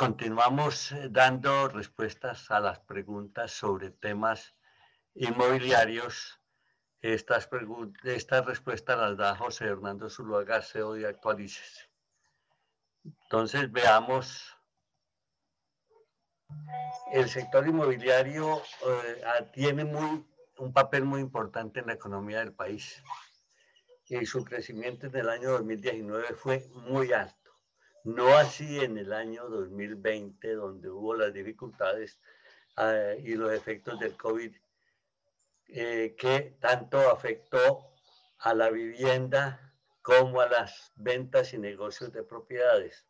continuamos eh, dando respuestas a las preguntas sobre temas inmobiliarios. Estas, estas respuestas las da José Hernando Zuluaga, CEO de Actualices. Entonces veamos. El sector inmobiliario eh, tiene muy, un papel muy importante en la economía del país y su crecimiento en el año 2019 fue muy alto. No así en el año 2020, donde hubo las dificultades eh, y los efectos del COVID, eh, que tanto afectó a la vivienda como a las ventas y negocios de propiedades.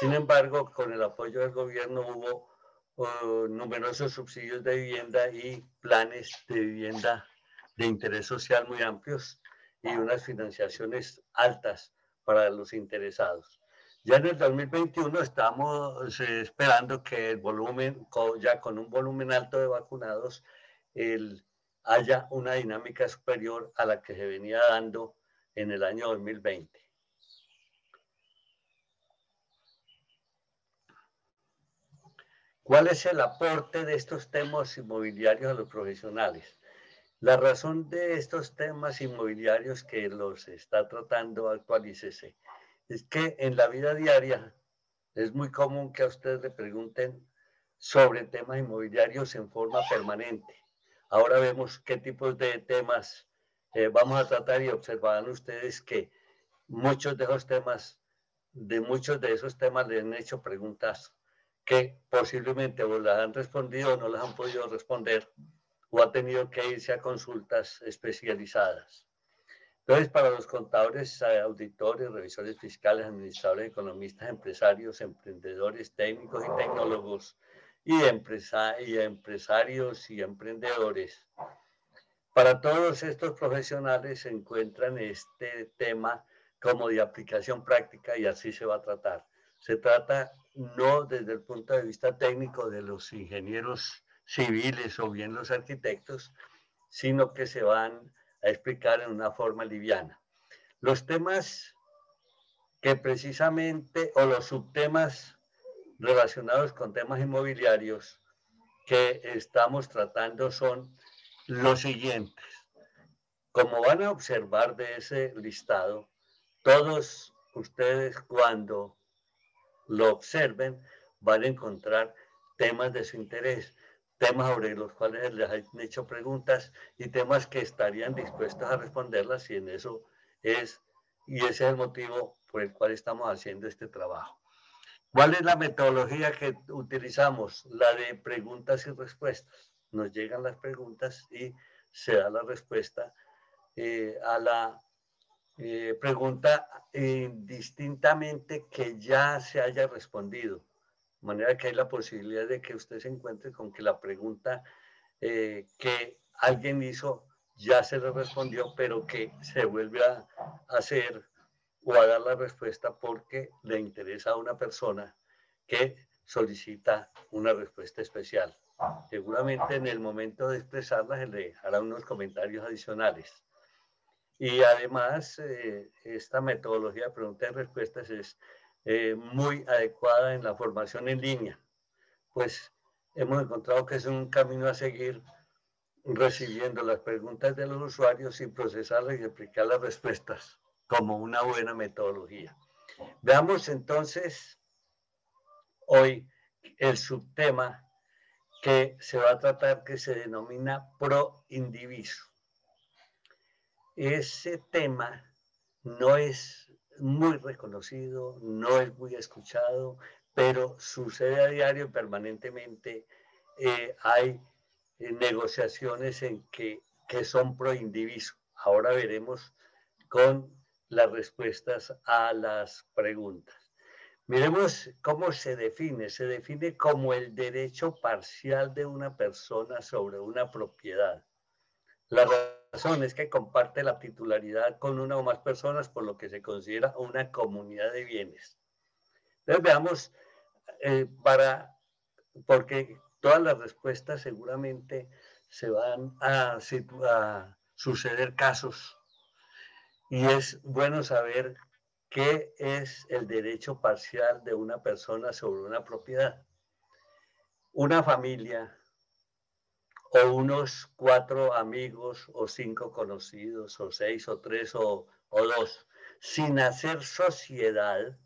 Sin embargo, con el apoyo del gobierno hubo oh, numerosos subsidios de vivienda y planes de vivienda de interés social muy amplios y unas financiaciones altas para los interesados. Ya en el 2021 estamos eh, esperando que el volumen, ya con un volumen alto de vacunados, haya una dinámica superior a la que se venía dando en el año 2020. ¿Cuál es el aporte de estos temas inmobiliarios a los profesionales? La razón de estos temas inmobiliarios que los está tratando Actualícese es que en la vida diaria es muy común que a ustedes le pregunten sobre temas inmobiliarios en forma permanente. Ahora vemos qué tipos de temas eh, vamos a tratar y observarán ustedes que muchos de esos temas, de muchos de esos temas le han hecho preguntas que posiblemente o las han respondido o no las han podido responder o ha tenido que irse a consultas especializadas. Entonces, para los contadores, eh, auditores, revisores fiscales, administradores, economistas, empresarios, emprendedores, técnicos y tecnólogos, y, y empresarios y emprendedores, para todos estos profesionales se encuentran este tema como de aplicación práctica y así se va a tratar. Se trata no desde el punto de vista técnico de los ingenieros civiles o bien los arquitectos, sino que se van a explicar en una forma liviana. Los temas que precisamente, o los subtemas relacionados con temas inmobiliarios que estamos tratando son los siguientes. Como van a observar de ese listado, todos ustedes cuando lo observen van a encontrar temas de su interés temas sobre los cuales les han hecho preguntas y temas que estarían dispuestos a responderlas y en eso es, y ese es el motivo por el cual estamos haciendo este trabajo. ¿Cuál es la metodología que utilizamos? La de preguntas y respuestas. Nos llegan las preguntas y se da la respuesta eh, a la eh, pregunta indistintamente que ya se haya respondido manera que hay la posibilidad de que usted se encuentre con que la pregunta eh, que alguien hizo ya se le respondió, pero que se vuelve a hacer o a dar la respuesta porque le interesa a una persona que solicita una respuesta especial. Seguramente en el momento de expresarla se le hará unos comentarios adicionales. Y además, eh, esta metodología de preguntas y respuestas es eh, muy adecuada en la formación en línea, pues hemos encontrado que es un camino a seguir recibiendo las preguntas de los usuarios y procesarlas y explicar las respuestas como una buena metodología. Veamos entonces hoy el subtema que se va a tratar que se denomina pro indiviso. Ese tema no es muy reconocido, no es muy escuchado, pero sucede a diario permanentemente. Eh, hay eh, negociaciones en que, que son pro indiviso. Ahora veremos con las respuestas a las preguntas. Miremos cómo se define. Se define como el derecho parcial de una persona sobre una propiedad. La razón es que comparte la titularidad con una o más personas, por lo que se considera una comunidad de bienes. Entonces veamos, eh, para, porque todas las respuestas seguramente se van a, a suceder casos y es bueno saber ¿qué es el derecho parcial de una persona sobre una propiedad? Una familia o unos cuatro amigos o cinco conocidos o seis o tres o, o dos, sin hacer sociedad,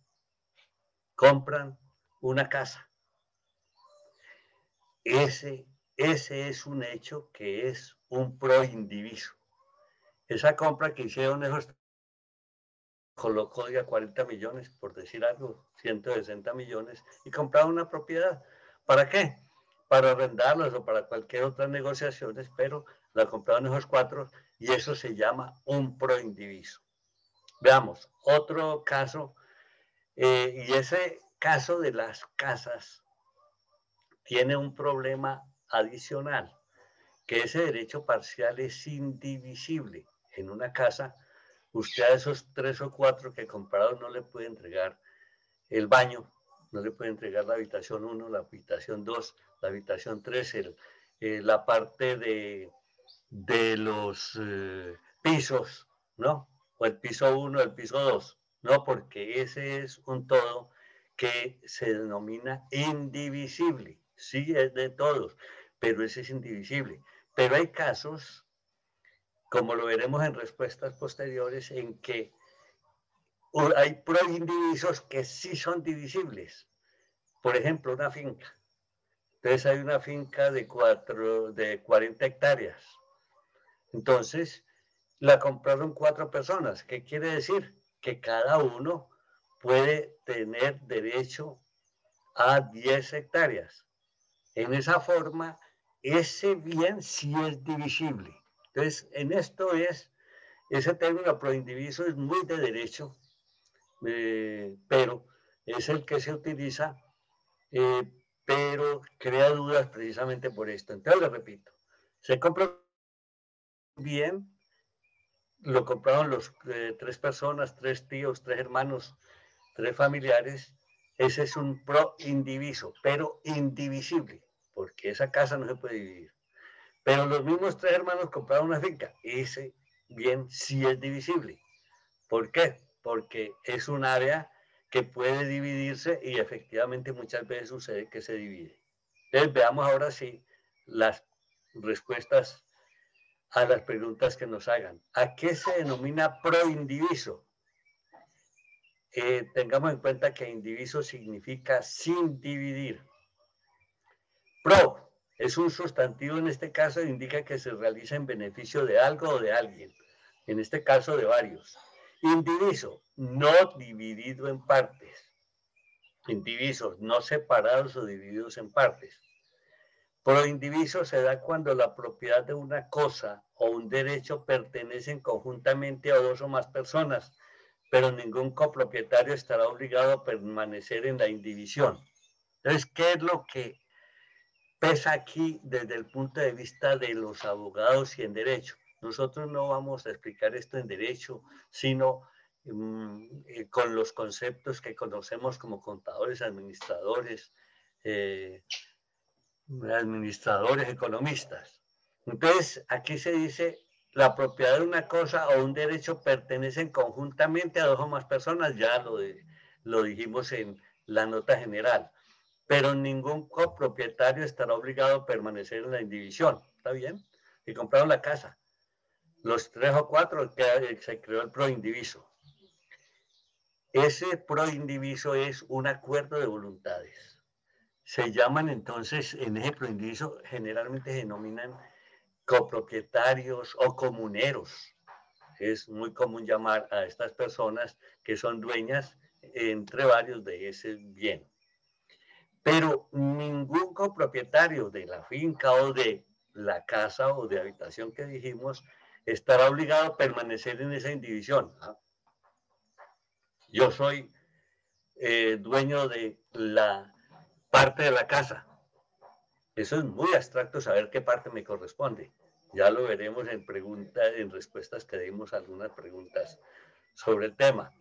compran una casa. Ese, ese es un hecho que es un pro indiviso. Esa compra que hicieron esos colocó ya 40 millones, por decir algo, 160 millones, y compraron una propiedad. ¿Para qué? Para arrendarlos o para cualquier otra negociaciones, pero la compraron esos cuatro y eso se llama un pro indiviso. Veamos, otro caso, eh, y ese caso de las casas tiene un problema adicional, que ese derecho parcial es indivisible. En una casa, usted a esos tres o cuatro que compraron no le puede entregar el baño, no le puede entregar la habitación 1, la habitación 2, la habitación 3, eh, la parte de, de los eh, pisos, ¿no? o el piso 1, el piso 2. No, porque ese es un todo que se denomina indivisible. Sí, es de todos, pero ese es indivisible. Pero hay casos, como lo veremos en respuestas posteriores, en que hay proindivisos que sí son divisibles. Por ejemplo, una finca. Entonces hay una finca de, cuatro, de 40 hectáreas. Entonces, la compraron cuatro personas. ¿Qué quiere decir? Que cada uno puede tener derecho a 10 hectáreas. En esa forma, ese bien sí es divisible. Entonces, en esto es, ese término proindiviso es muy de derecho, eh, pero es el que se utiliza, eh, pero crea dudas precisamente por esto. Entonces, repito, se compra bien lo compraron los eh, tres personas, tres tíos, tres hermanos, tres familiares. Ese es un pro indiviso, pero indivisible, porque esa casa no se puede dividir. Pero los mismos tres hermanos compraron una finca. Ese bien sí es divisible. ¿Por qué? Porque es un área que puede dividirse y efectivamente muchas veces sucede que se divide. Veamos ahora sí las respuestas a las preguntas que nos hagan. ¿A qué se denomina proindiviso? Eh, tengamos en cuenta que indiviso significa sin dividir. Pro es un sustantivo en este caso indica que se realiza en beneficio de algo o de alguien, en este caso de varios. Indiviso, no dividido en partes. Indivisos, no separados o divididos en partes. Proindiviso se da cuando la propiedad de una cosa o un derecho pertenecen conjuntamente a dos o más personas, pero ningún copropietario estará obligado a permanecer en la indivisión. Entonces, ¿qué es lo que pesa aquí desde el punto de vista de los abogados y en derecho? Nosotros no vamos a explicar esto en derecho, sino mm, eh, con los conceptos que conocemos como contadores, administradores, eh, administradores, economistas. Entonces, aquí se dice, la propiedad de una cosa o un derecho pertenecen conjuntamente a dos o más personas, ya lo, lo dijimos en la nota general, pero ningún copropietario estará obligado a permanecer en la indivisión, ¿está bien? Y compraron la casa. Los tres o cuatro que se creó el proindiviso. Ese proindiviso es un acuerdo de voluntades se llaman entonces, en ese proindiviso, generalmente se denominan copropietarios o comuneros. Es muy común llamar a estas personas que son dueñas entre varios de ese bien. Pero ningún copropietario de la finca o de la casa o de habitación que dijimos estará obligado a permanecer en esa indivisión. Yo soy eh, dueño de la parte de la casa. Eso es muy abstracto saber qué parte me corresponde. Ya lo veremos en preguntas, en respuestas que dimos algunas preguntas sobre el tema.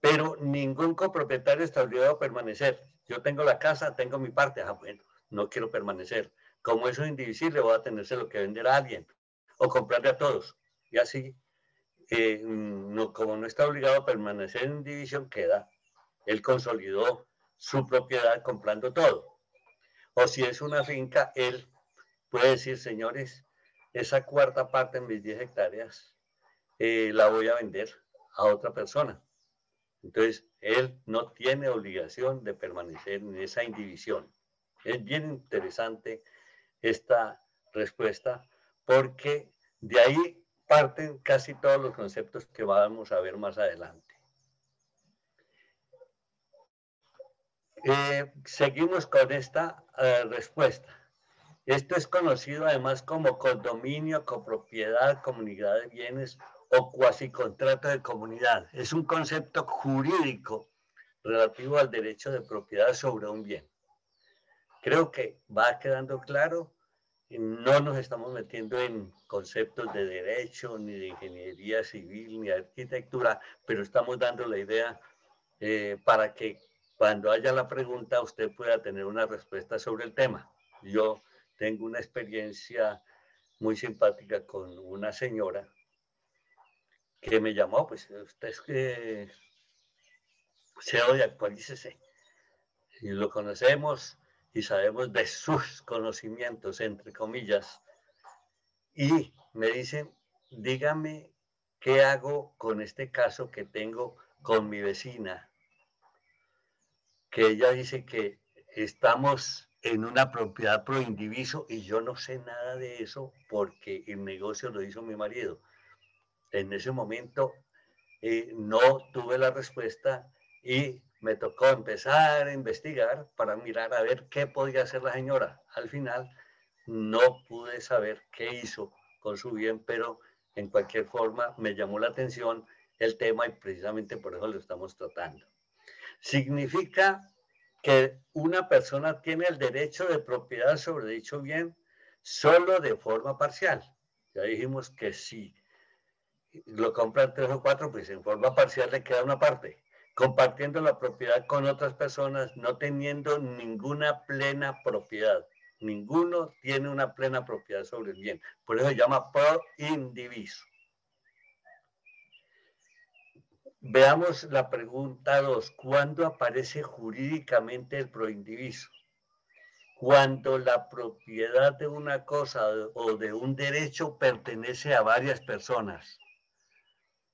Pero ningún copropietario está obligado a permanecer. Yo tengo la casa, tengo mi parte. Ah, bueno, no quiero permanecer. Como eso es indivisible, voy a tenerse lo que vender a alguien o comprarle a todos. Y así eh, como no está obligado a permanecer en división, queda, él consolidó su propiedad comprando todo. O si es una finca, él puede decir, señores, esa cuarta parte en mis 10 hectáreas eh, la voy a vender a otra persona. Entonces, él no tiene obligación de permanecer en esa indivisión. Es bien interesante esta respuesta porque de ahí parten casi todos los conceptos que vamos a ver más adelante. Eh, seguimos con esta eh, respuesta. Esto es conocido además como condominio, copropiedad, comunidad de bienes o cuasi contrato de comunidad. Es un concepto jurídico relativo al derecho de propiedad sobre un bien. Creo que va quedando claro, no nos estamos metiendo en conceptos de derecho, ni de ingeniería civil, ni de arquitectura, pero estamos dando la idea eh, para que cuando haya la pregunta usted pueda tener una respuesta sobre el tema. Yo tengo una experiencia muy simpática con una señora que me llamó, pues usted es que CEO de Actualícese y lo conocemos y sabemos de sus conocimientos, entre comillas, y me dicen, dígame qué hago con este caso que tengo con mi vecina, que ella dice que estamos en una propiedad pro indiviso y yo no sé nada de eso porque el negocio lo hizo mi marido. En ese momento eh, no tuve la respuesta y me tocó empezar a investigar para mirar a ver qué podía hacer la señora. Al final no pude saber qué hizo con su bien, pero en cualquier forma me llamó la atención el tema y precisamente por eso lo estamos tratando. Significa que una persona tiene el derecho de propiedad sobre dicho bien solo de forma parcial. Ya dijimos que si lo compran tres o cuatro, pues en forma parcial le queda una parte, compartiendo la propiedad con otras personas, no teniendo ninguna plena propiedad. Ninguno tiene una plena propiedad sobre el bien. Por eso se llama pro indiviso. Veamos la pregunta 2. ¿Cuándo aparece jurídicamente el proindiviso? Cuando la propiedad de una cosa o de un derecho pertenece a varias personas.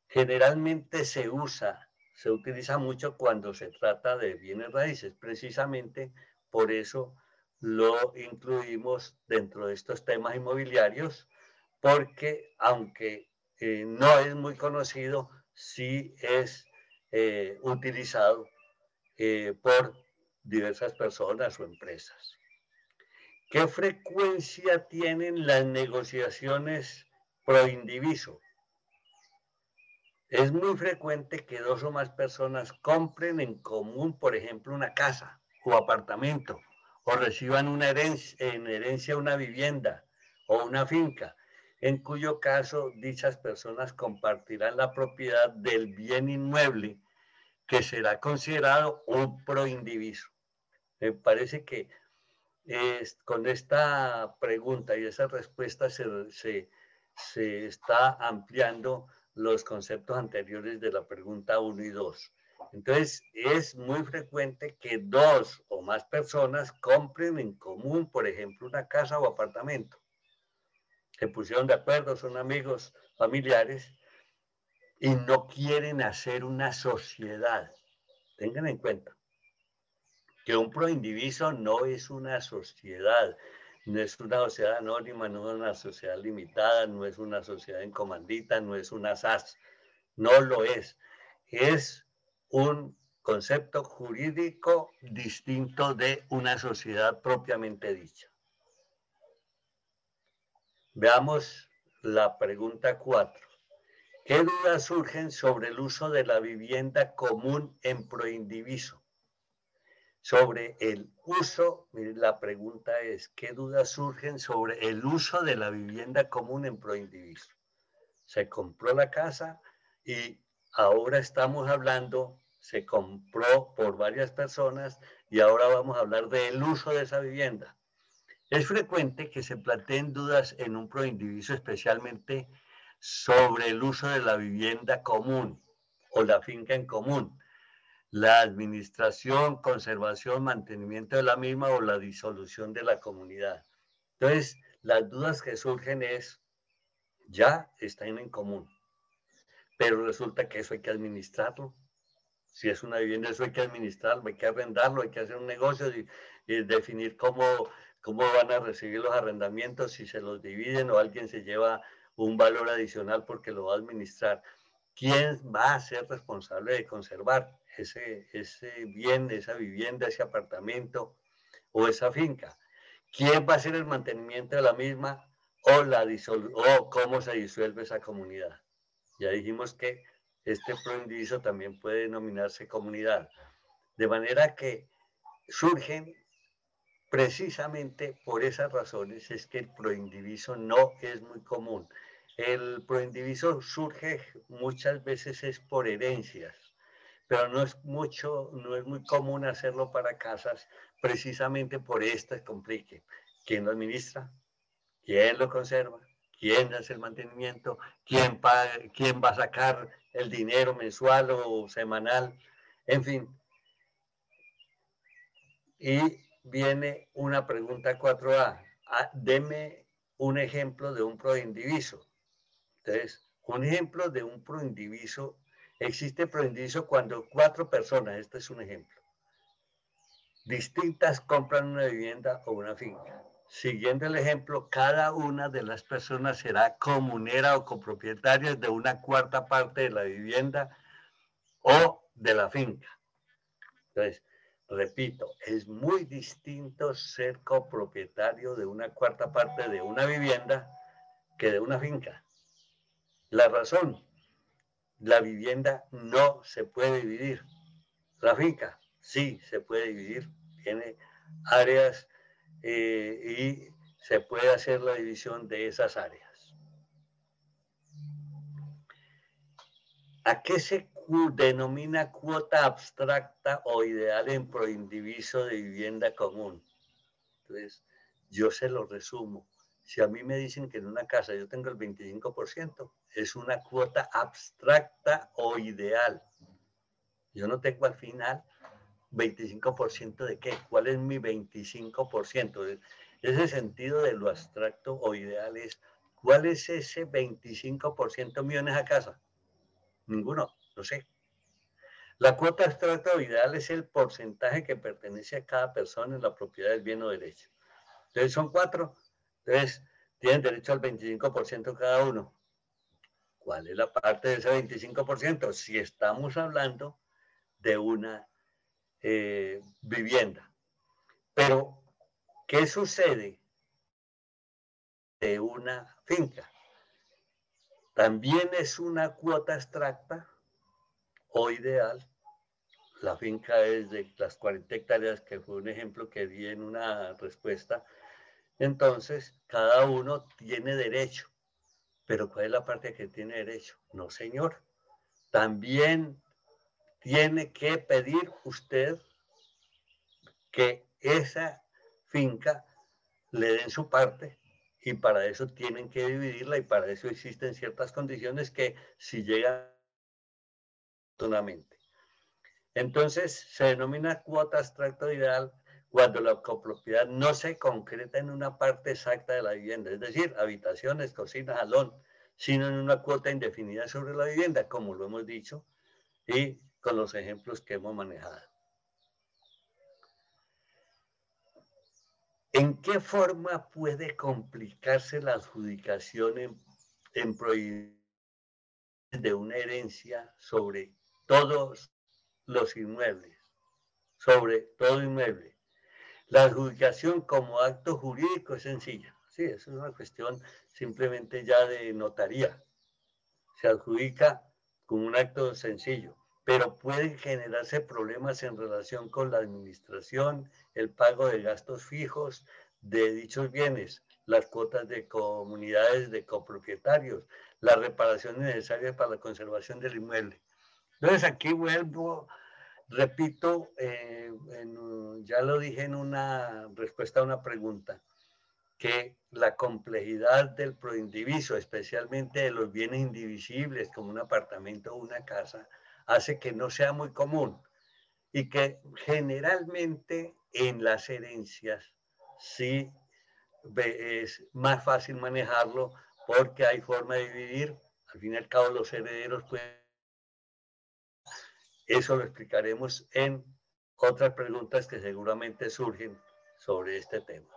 Generalmente se usa, se utiliza mucho cuando se trata de bienes raíces. Precisamente por eso lo incluimos dentro de estos temas inmobiliarios, porque aunque eh, no es muy conocido, sí es eh, utilizado eh, por diversas personas o empresas. ¿Qué frecuencia tienen las negociaciones pro indiviso? Es muy frecuente que dos o más personas compren en común, por ejemplo, una casa o apartamento, o reciban una herencia, en herencia una vivienda o una finca, en cuyo caso dichas personas compartirán la propiedad del bien inmueble que será considerado un proindiviso. Me parece que con esta pregunta y esa respuesta se, se está ampliando los conceptos anteriores de la pregunta 1 y 2. Entonces, es muy frecuente que dos o más personas compren en común, por ejemplo, una casa o apartamento se pusieron de acuerdo, son amigos, familiares, y no quieren hacer una sociedad. Tengan en cuenta que un proindiviso no es una sociedad, no es una sociedad anónima, no es una sociedad limitada, no es una sociedad en comandita, no es una SAS, no lo es. Es un concepto jurídico distinto de una sociedad propiamente dicha. Veamos la pregunta 4. ¿Qué dudas surgen sobre el uso de la vivienda común en proindiviso? Sobre el uso, la pregunta es, ¿qué dudas surgen sobre el uso de la vivienda común en proindiviso? Se compró la casa y ahora estamos hablando, se compró por varias personas y ahora vamos a hablar del uso de esa vivienda. Es frecuente que se planteen dudas en un proindiviso, especialmente sobre el uso de la vivienda común o la finca en común, la administración, conservación, mantenimiento de la misma o la disolución de la comunidad. Entonces, las dudas que surgen es, ya están en común, pero resulta que eso hay que administrarlo. Si es una vivienda, eso hay que administrarlo, hay que arrendarlo, hay que hacer un negocio y, definir cómo, cómo van a recibir los arrendamientos, si se los dividen o alguien se lleva un valor adicional porque lo va a administrar. ¿Quién va a ser responsable de conservar ese, ese bien, esa vivienda, ese apartamento o esa finca? ¿Quién va a hacer el mantenimiento de la misma o, la o cómo se disuelve esa comunidad? Ya dijimos que este proindiviso también puede denominarse comunidad. De manera que surgen precisamente por esas razones es que el proindiviso no es muy común. El proindiviso surge muchas veces es por herencias, pero no es mucho, no es muy común hacerlo para casas, precisamente por este complique. ¿Quién lo administra? ¿Quién lo conserva? ¿Quién hace el mantenimiento? ¿Quién, quién va a sacar el dinero mensual o semanal? En fin. Y viene una pregunta 4A. Ah, deme un ejemplo de un proindiviso. Entonces, un ejemplo de un proindiviso, existe proindiviso cuando cuatro personas, este es un ejemplo, distintas compran una vivienda o una finca. Siguiendo el ejemplo, cada una de las personas será comunera o copropietaria de una cuarta parte de la vivienda o de la finca. Entonces, repito, es muy distinto ser copropietario de una cuarta parte de una vivienda que de una finca. La razón, la vivienda no se puede dividir. La finca sí se puede dividir, tiene áreas eh, y se puede hacer la división de esas áreas. ¿A qué se denomina cuota abstracta o ideal en proindiviso de vivienda común? Entonces, yo se lo resumo. Si a mí me dicen que en una casa yo tengo el 25%, es una cuota abstracta o ideal. Yo no tengo al final 25% de qué? ¿Cuál es mi 25%? Ese sentido de lo abstracto o ideal es, ¿cuál es ese 25% mío en esa casa? Ninguno, no sé. La cuota abstracta o ideal es el porcentaje que pertenece a cada persona en la propiedad del bien o derecho. Entonces son cuatro. Entonces tienen derecho al 25% cada uno. ¿Cuál es la parte de ese 25%? Si estamos hablando de una eh, vivienda. Pero, ¿qué sucede de una finca? También es una cuota abstracta o ideal. La finca es de las 40 hectáreas, que fue un ejemplo que di en una respuesta. Entonces, cada uno tiene derecho. Pero ¿cuál es la parte que tiene derecho? No, señor. También tiene que pedir usted que esa finca le den su parte y para eso tienen que dividirla y para eso existen ciertas condiciones que si llegan entonces se denomina cuota abstracta ideal cuando la copropiedad no se concreta en una parte exacta de la vivienda, es decir, habitaciones, cocinas, salón, sino en una cuota indefinida sobre la vivienda, como lo hemos dicho, y con los ejemplos que hemos manejado. ¿En qué forma puede complicarse la adjudicación en, en de una herencia sobre todos los inmuebles? Sobre todo inmueble. La adjudicación como acto jurídico es sencilla. Sí, es una cuestión simplemente ya de notaría. Se adjudica como un acto sencillo pero pueden generarse problemas en relación con la administración, el pago de gastos fijos de dichos bienes, las cuotas de comunidades de copropietarios, las reparaciones necesarias para la conservación del inmueble. Entonces aquí vuelvo, repito, eh, ya lo dije en una respuesta a una pregunta, que la complejidad del proindiviso, especialmente de los bienes indivisibles como un apartamento o una casa, hace que no sea muy común y que generalmente en las herencias sí es más fácil manejarlo porque hay forma de dividir. Al fin y al cabo los herederos pueden... Eso lo explicaremos en otras preguntas que seguramente surgen sobre este tema.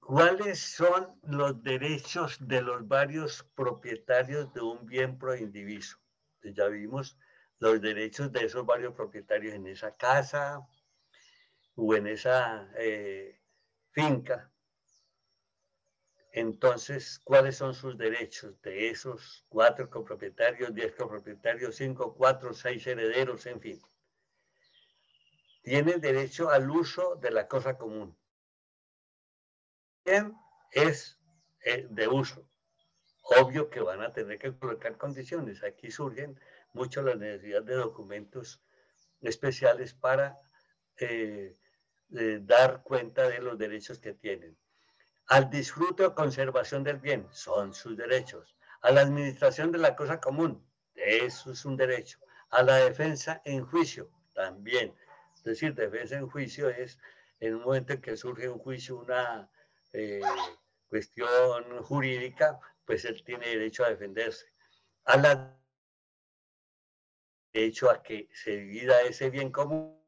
¿Cuáles son los derechos de los varios propietarios de un bien proindiviso? Pues ya vimos los derechos de esos varios propietarios en esa casa o en esa eh, finca. Entonces, ¿cuáles son sus derechos de esos cuatro copropietarios, diez copropietarios, cinco, cuatro, seis herederos, en fin? Tienen derecho al uso de la cosa común es eh, de uso. Obvio que van a tener que colocar condiciones. Aquí surgen mucho la necesidad de documentos especiales para eh, eh, dar cuenta de los derechos que tienen. Al disfrute o conservación del bien, son sus derechos. A la administración de la cosa común, eso es un derecho. A la defensa en juicio, también. Es decir, defensa en juicio es en un momento en que surge un juicio, una eh, cuestión jurídica, pues él tiene derecho a defenderse. A la derecho a que se divida ese bien común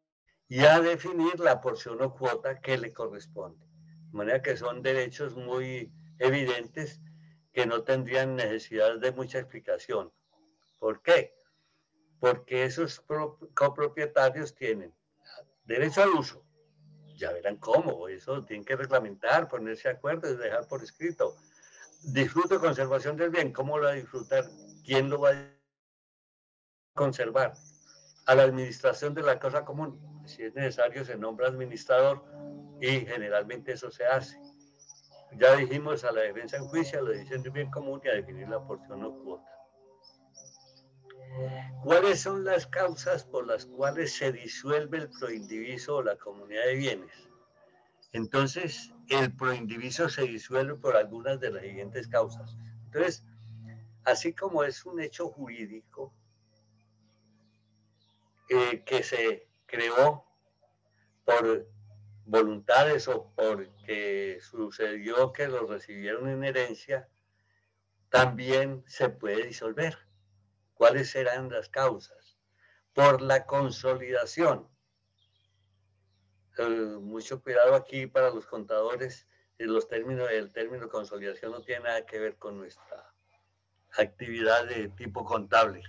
y a definir la porción o cuota que le corresponde. De manera que son derechos muy evidentes que no tendrían necesidad de mucha explicación. ¿Por qué? Porque esos copropietarios tienen derecho al uso, ya verán cómo, eso tienen que reglamentar, ponerse de acuerdo y dejar por escrito. Disfruto conservación del bien, ¿cómo lo va a disfrutar? ¿Quién lo va a conservar? A la administración de la cosa común, si es necesario se nombra administrador y generalmente eso se hace. Ya dijimos a la defensa en juicio, la decisión del bien común y a definir la porción o cuota. ¿Cuáles son las causas por las cuales se disuelve el proindiviso o la comunidad de bienes? Entonces, el proindiviso se disuelve por algunas de las siguientes causas. Entonces, así como es un hecho jurídico eh, que se creó por voluntades o porque sucedió que lo recibieron en herencia, también se puede disolver. ¿Cuáles serán las causas? Por la consolidación. Eh, mucho cuidado aquí para los contadores. Los términos, el término consolidación no tiene nada que ver con nuestra actividad de tipo contable.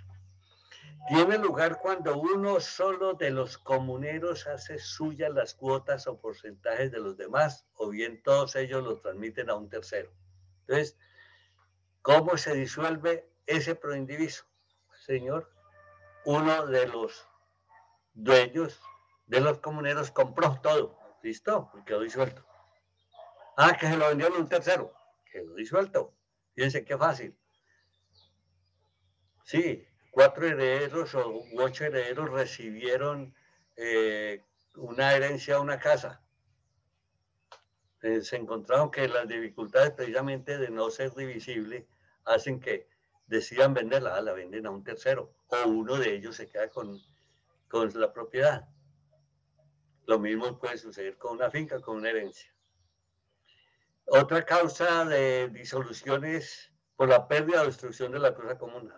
Tiene lugar cuando uno solo de los comuneros hace suyas las cuotas o porcentajes de los demás, o bien todos ellos los transmiten a un tercero. Entonces, ¿cómo se disuelve ese proindiviso? señor, uno de los dueños de los comuneros compró todo. ¿Listo? quedó disuelto. Ah, que se lo vendió a un tercero. Quedó disuelto. Fíjense qué fácil. Sí, cuatro herederos o ocho herederos recibieron eh, una herencia a una casa. Eh, se encontraron que las dificultades precisamente de no ser divisible hacen que decidan venderla, la venden a un tercero o uno de ellos se queda con, con la propiedad. Lo mismo puede suceder con una finca, con una herencia. Otra causa de disolución es por la pérdida o destrucción de la cosa común.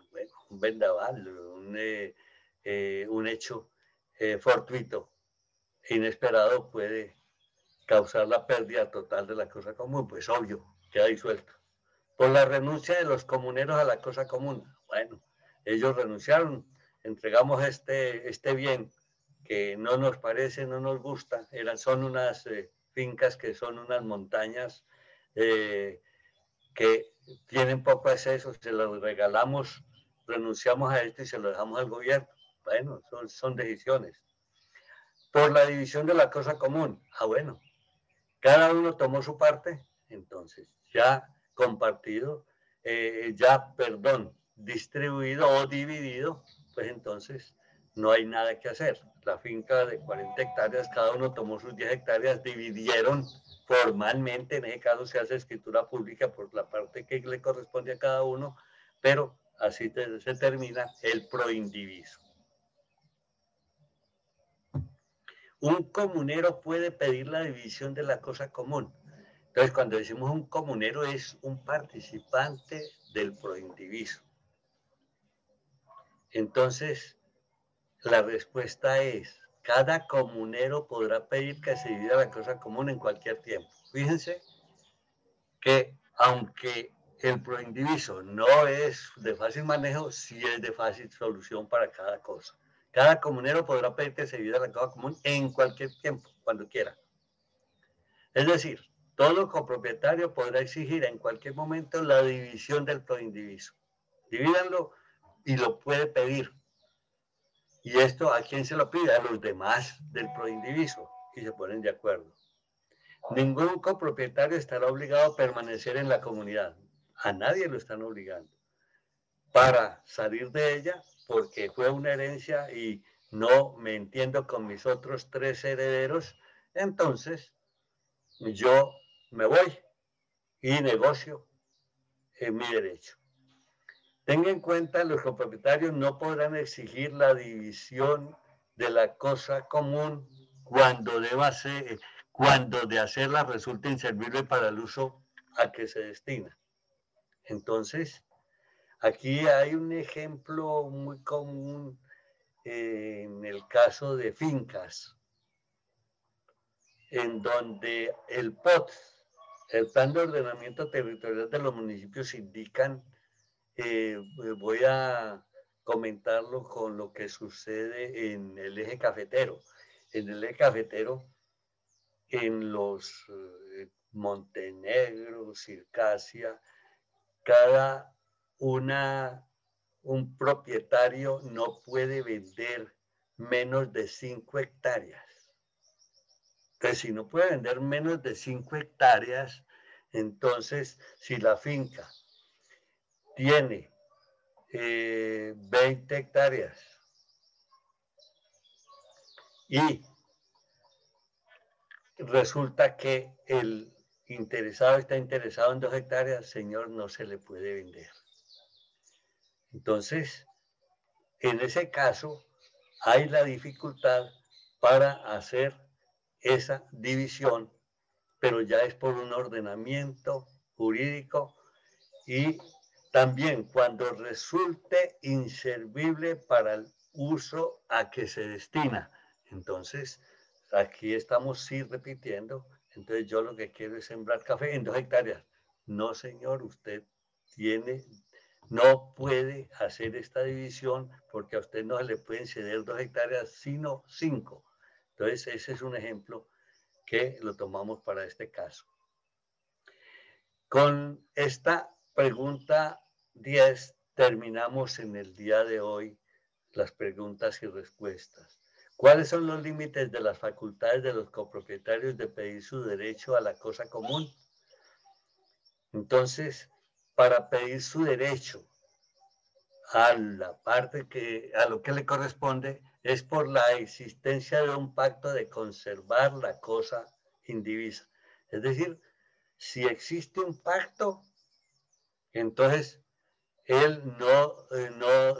Un vendaval, un, eh, eh, un hecho eh, fortuito, inesperado puede causar la pérdida total de la cosa común. Pues obvio, queda disuelto por la renuncia de los comuneros a la cosa común. Bueno, ellos renunciaron, entregamos este, este bien que no nos parece, no nos gusta, eran, son unas eh, fincas que son unas montañas que tienen poco acceso, se los regalamos, renunciamos a esto y se lo dejamos al gobierno. Bueno, son, son decisiones. Por la división de la cosa común. Ah, bueno, cada uno tomó su parte, entonces ya compartido, eh, ya, perdón, distribuido o dividido, pues entonces no hay nada que hacer. La finca de 40 hectáreas, cada uno tomó sus 10 hectáreas, dividieron formalmente en ese caso se hace escritura pública por la parte que le corresponde a cada uno, pero así se termina el proindiviso. Un comunero puede pedir la división de la cosa común. Entonces, cuando decimos un comunero es un participante del proindiviso. Entonces, la respuesta es, cada comunero podrá pedir que se divida la cosa común en cualquier tiempo. Fíjense que aunque el proindiviso no es de fácil manejo, sí es de fácil solución para cada cosa. Cada comunero podrá pedir que se divida la cosa común en cualquier tiempo, cuando quiera. Es decir, todo copropietario podrá exigir en cualquier momento la división del proindiviso. Divídanlo y lo puede pedir ¿Y esto a quién se lo pide? A los demás del proindiviso y se ponen de acuerdo. Ningún copropietario estará obligado a permanecer en la comunidad. A nadie lo están obligando. Para salir de ella, porque fue una herencia y no me entiendo con mis otros tres herederos, entonces yo me voy y negocio en mi derecho. Tenga en cuenta, los copropietarios no podrán exigir la división de la cosa común cuando, deba ser, cuando de hacerla resulte inservible para el uso a que se destina. Entonces, aquí hay un ejemplo muy común eh, en el caso de fincas, en donde el POT, el Plan de Ordenamiento Territorial de los Municipios, indican eh, voy a comentarlo con lo que sucede en el eje cafetero. En el eje cafetero, en los eh, Montenegro, Circasia, cada una, un propietario no puede vender menos de 5 hectáreas. Entonces, si no puede vender menos de 5 hectáreas, entonces si la finca tiene 20 eh, hectáreas y resulta que el interesado está interesado en dos hectáreas, señor, no se le puede vender. Entonces, en ese caso, hay la dificultad para hacer esa división, pero ya es por un ordenamiento jurídico y también cuando resulte inservible para el uso a que se destina. Entonces, aquí estamos sí repitiendo. Entonces, yo lo que quiero es sembrar café en dos hectáreas. No, señor, usted tiene, no puede hacer esta división porque a usted no se le pueden ceder dos hectáreas, sino cinco. Entonces, ese es un ejemplo que lo tomamos para este caso. Con esta pregunta 10 terminamos en el día de hoy las preguntas y respuestas. ¿Cuáles son los límites de las facultades de los copropietarios de pedir su derecho a la cosa común? Entonces, para pedir su derecho a la parte a lo que le corresponde es por la existencia de un pacto de conservar la cosa indivisa. Es decir, si existe un pacto, entonces él no, eh,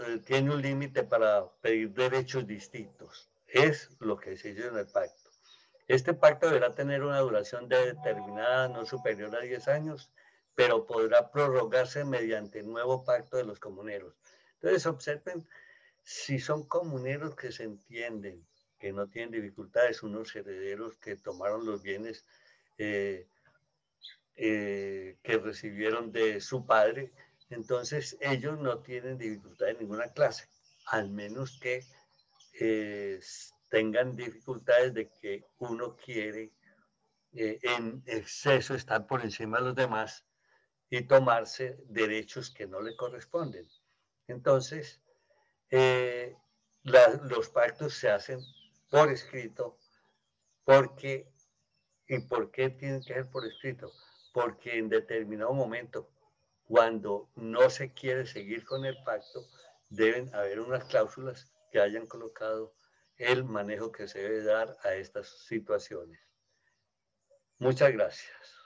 eh, tiene un límite para pedir derechos distintos. Es lo que se dice en el pacto. Este pacto deberá tener una duración determinada no superior a 10 años, pero podrá prorrogarse mediante nuevo pacto de los comuneros. Entonces, observen, si son comuneros que se entienden, que no tienen dificultades, unos herederos que tomaron los bienes eh, que recibieron de su padre, entonces ellos no tienen dificultad en ninguna clase, al menos que eh, tengan dificultades de que uno quiere eh, en exceso estar por encima de los demás y tomarse derechos que no le corresponden. Entonces, eh, los pactos se hacen por escrito porque, ¿y por qué tienen que ser por escrito? Porque en determinado momento cuando no se quiere seguir con el pacto, deben haber unas cláusulas que hayan colocado el manejo que se debe dar a estas situaciones. Muchas gracias.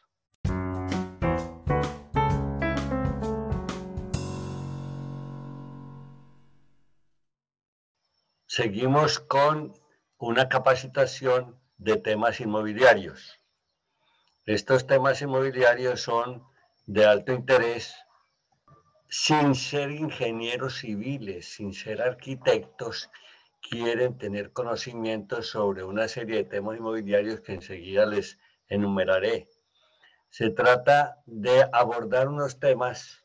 Seguimos con una capacitación de temas inmobiliarios. Estos temas inmobiliarios son de alto interés sin ser ingenieros civiles, sin ser arquitectos, quieren tener conocimientos sobre una serie de temas inmobiliarios que enseguida les enumeraré. Se trata de abordar unos temas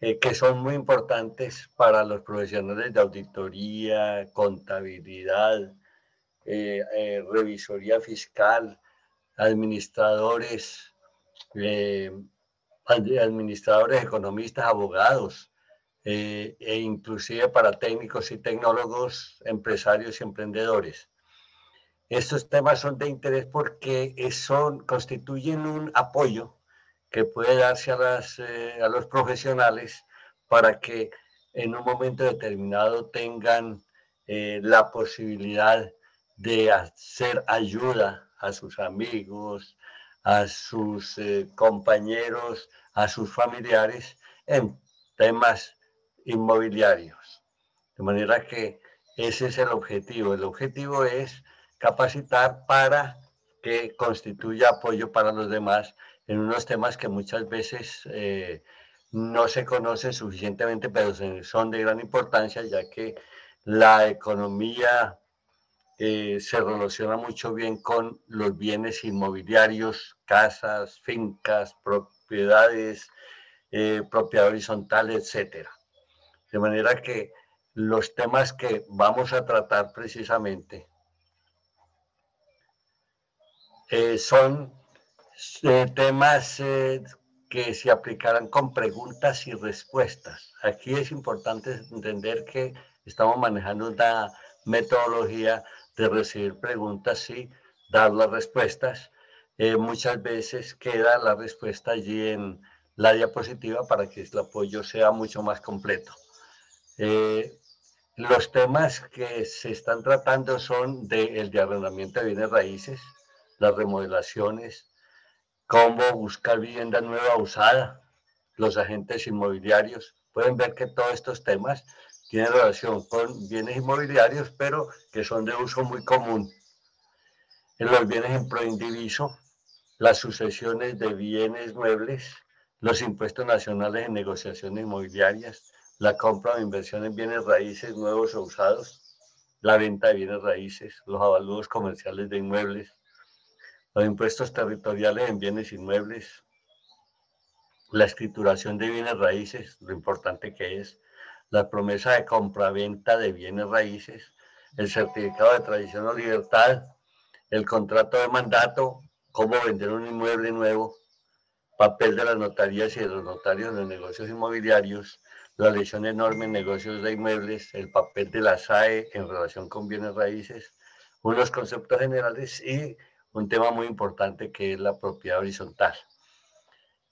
eh, que son muy importantes para los profesionales de auditoría, contabilidad, eh, eh, revisoría fiscal, administradores, administradores, economistas, abogados, e inclusive para técnicos y tecnólogos, empresarios y emprendedores. Estos temas son de interés porque son, constituyen un apoyo que puede darse a, las, eh, a los profesionales para que en un momento determinado tengan eh, la posibilidad de hacer ayuda a sus amigos, a sus eh, compañeros, a sus familiares en temas inmobiliarios. De manera que ese es el objetivo. El objetivo es capacitar para que constituya apoyo para los demás en unos temas que muchas veces eh, no se conocen suficientemente, pero son de gran importancia, ya que la economía eh, se relaciona mucho bien con los bienes inmobiliarios, casas, fincas, propiedades, eh, propiedad horizontal, etc. De manera que los temas que vamos a tratar precisamente son eh, temas eh, que se aplicarán con preguntas y respuestas. Aquí es importante entender que estamos manejando una metodología de recibir preguntas y dar las respuestas. Eh, muchas veces queda la respuesta allí en la diapositiva para que el apoyo sea mucho más completo. los temas que se están tratando son del el de arrendamiento de bienes raíces, las remodelaciones, cómo buscar vivienda nueva usada, los agentes inmobiliarios. Pueden ver que todos estos temas tienen relación con bienes inmobiliarios, pero que son de uso muy común. En los bienes en proindiviso, las sucesiones de bienes muebles, los impuestos nacionales en negociaciones inmobiliarias, la compra o inversión en bienes raíces nuevos o usados, la venta de bienes raíces, los avalúos comerciales de inmuebles, los impuestos territoriales en bienes inmuebles, la escrituración de bienes raíces, lo importante que es, la promesa de compraventa de bienes raíces, el certificado de tradición o libertad, el contrato de mandato, cómo vender un inmueble nuevo, papel de las notarías y de los notarios en los negocios inmobiliarios, la lesión enorme en negocios de inmuebles, el papel de la SAE en relación con bienes raíces, unos conceptos generales y un tema muy importante que es la propiedad horizontal.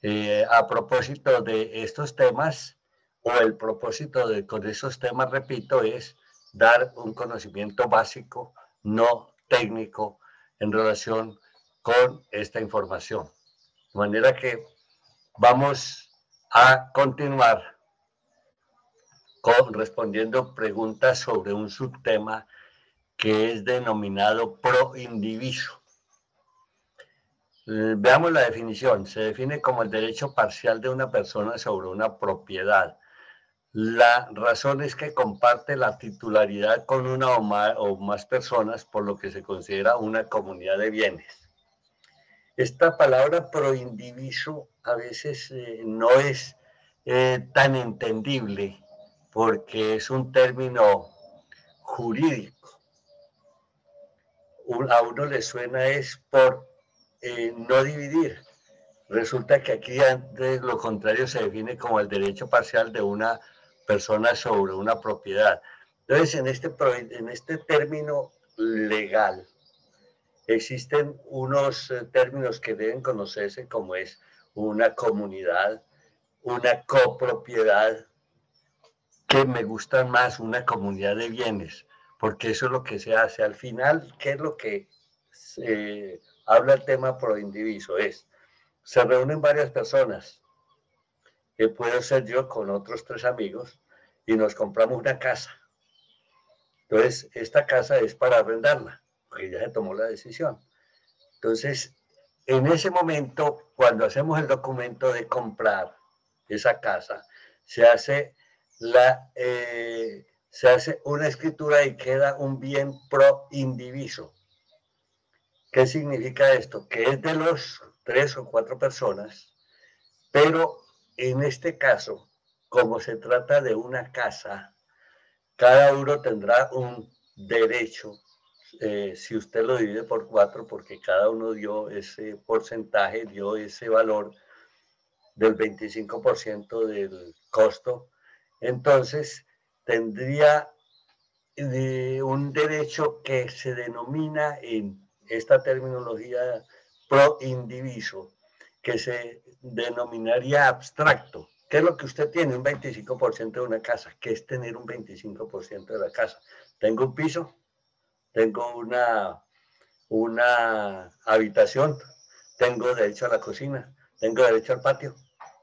Eh, a propósito de estos temas, o el propósito de, con esos temas, repito, es dar un conocimiento básico, no técnico, en relación con esta información. De manera que vamos a continuar con respondiendo preguntas sobre un subtema que es denominado pro indiviso. Eh, veamos la definición. Se define como el derecho parcial de una persona sobre una propiedad. La razón es que comparte la titularidad con una o más, personas, por lo que se considera una comunidad de bienes. Esta palabra proindiviso a veces eh, no es eh, tan entendible porque es un término jurídico. a uno le suena es por eh, no dividir. Resulta que aquí antes lo contrario se define como el derecho parcial de una persona sobre una propiedad. Entonces, en este, en este término legal, existen unos eh, términos que deben conocerse como es una comunidad, una copropiedad, que me gustan más, una comunidad de bienes, porque eso es lo que se hace. Al final, ¿qué es lo que se habla el tema pro indiviso, es, se reúnen varias personas, que puedo ser yo con otros tres amigos, y nos compramos una casa. Entonces, esta casa es para arrendarla, porque ya se tomó la decisión. Entonces, en ese momento, cuando hacemos el documento de comprar esa casa, se hace, la, eh, se hace una escritura y queda un bien pro indiviso. ¿Qué significa esto? Que es de los tres o cuatro personas, pero en este caso, como se trata de una casa, cada uno tendrá un derecho eh, si usted lo divide por cuatro, porque cada uno dio ese porcentaje, dio ese valor del 25% del costo, entonces tendría eh, un derecho que se denomina en esta terminología pro indiviso, que se denominaría abstracto. ¿Qué es lo que usted tiene? Un 25% de una casa. ¿Qué es tener un 25% de la casa? Tengo un piso, tengo una, una habitación, tengo derecho a la cocina, tengo derecho al patio.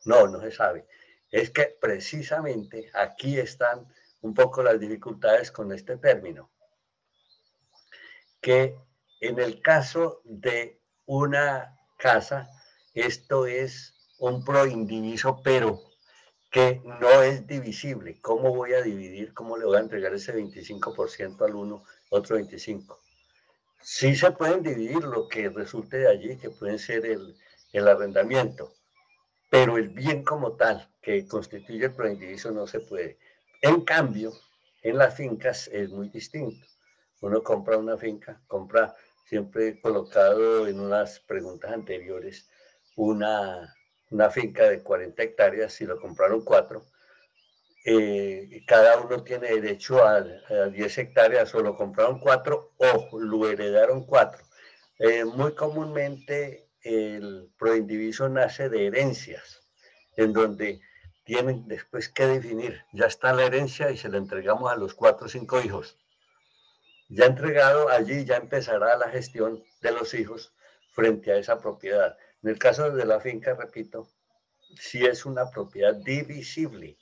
No, no se sabe. Es que precisamente aquí están un poco las dificultades con este término. Que en el caso de una casa, esto es un proindiviso, pero que no es divisible. ¿Cómo voy a dividir? ¿Cómo le voy a entregar ese 25% al uno otro 25. Sí se pueden dividir lo que resulte de allí, que pueden ser el, el arrendamiento, pero el bien como tal, que constituye el proindiviso, no se puede. En cambio, en las fincas es muy distinto. Uno compra una finca, compra, siempre colocado en unas preguntas anteriores, una, una finca de 40 hectáreas, si lo compraron cuatro, eh, cada uno tiene derecho a, 10 hectáreas o lo compraron cuatro o lo heredaron cuatro. Eh, muy comúnmente el proindiviso nace de herencias, en donde tienen después que definir, ya está la herencia y se la entregamos a los cuatro o cinco hijos. Ya entregado allí ya empezará la gestión de los hijos frente a esa propiedad. En el caso de la finca, repito, si es una propiedad divisible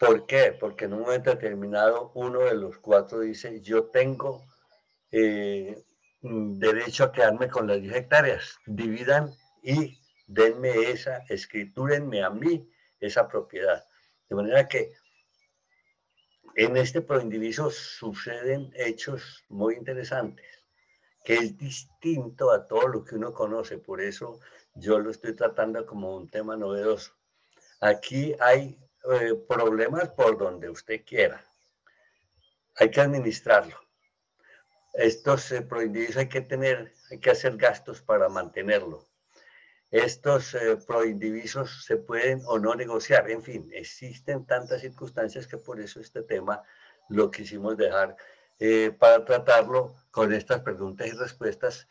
¿Por qué? Porque en un momento determinado uno de los cuatro dice, yo tengo eh, derecho a quedarme con las 10 hectáreas, dividan y denme esa, escritúrenme a mí esa propiedad. De manera que en este proindiviso suceden hechos muy interesantes, que es distinto a todo lo que uno conoce, por eso yo lo estoy tratando como un tema novedoso. Aquí hay eh, problemas por donde usted quiera. Hay que administrarlo. Estos eh, proindivisos hay que tener, hay que hacer gastos para mantenerlo. Estos eh, proindivisos se pueden o no negociar. En fin, existen tantas circunstancias que por eso este tema lo quisimos dejar eh, para tratarlo con estas preguntas y respuestas,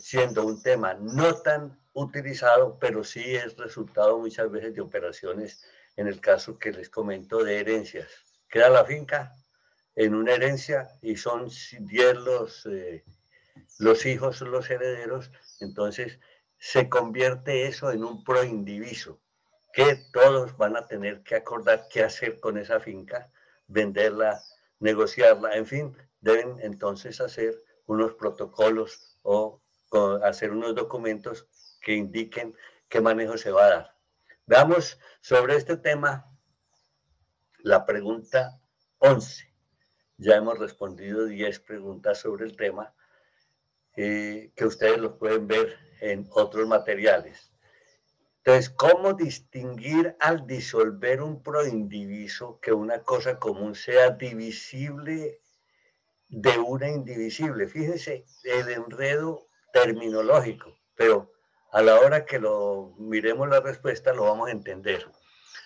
siendo un tema no tan utilizado, pero sí es resultado muchas veces de operaciones, en el caso que les comento de herencias. Queda la finca en una herencia y son 10 los, eh, los hijos, los herederos, entonces se convierte eso en un proindiviso, que todos van a tener que acordar qué hacer con esa finca, venderla, negociarla, en fin, deben entonces hacer unos protocolos o hacer unos documentos que indiquen qué manejo se va a dar. Veamos sobre este tema la pregunta 11. Ya hemos respondido 10 preguntas sobre el tema eh, que ustedes los pueden ver en otros materiales. Entonces, ¿cómo distinguir al disolver un proindiviso que una cosa común sea divisible de una indivisible? Fíjense el enredo terminológico, pero a la hora que lo miremos la respuesta lo vamos a entender.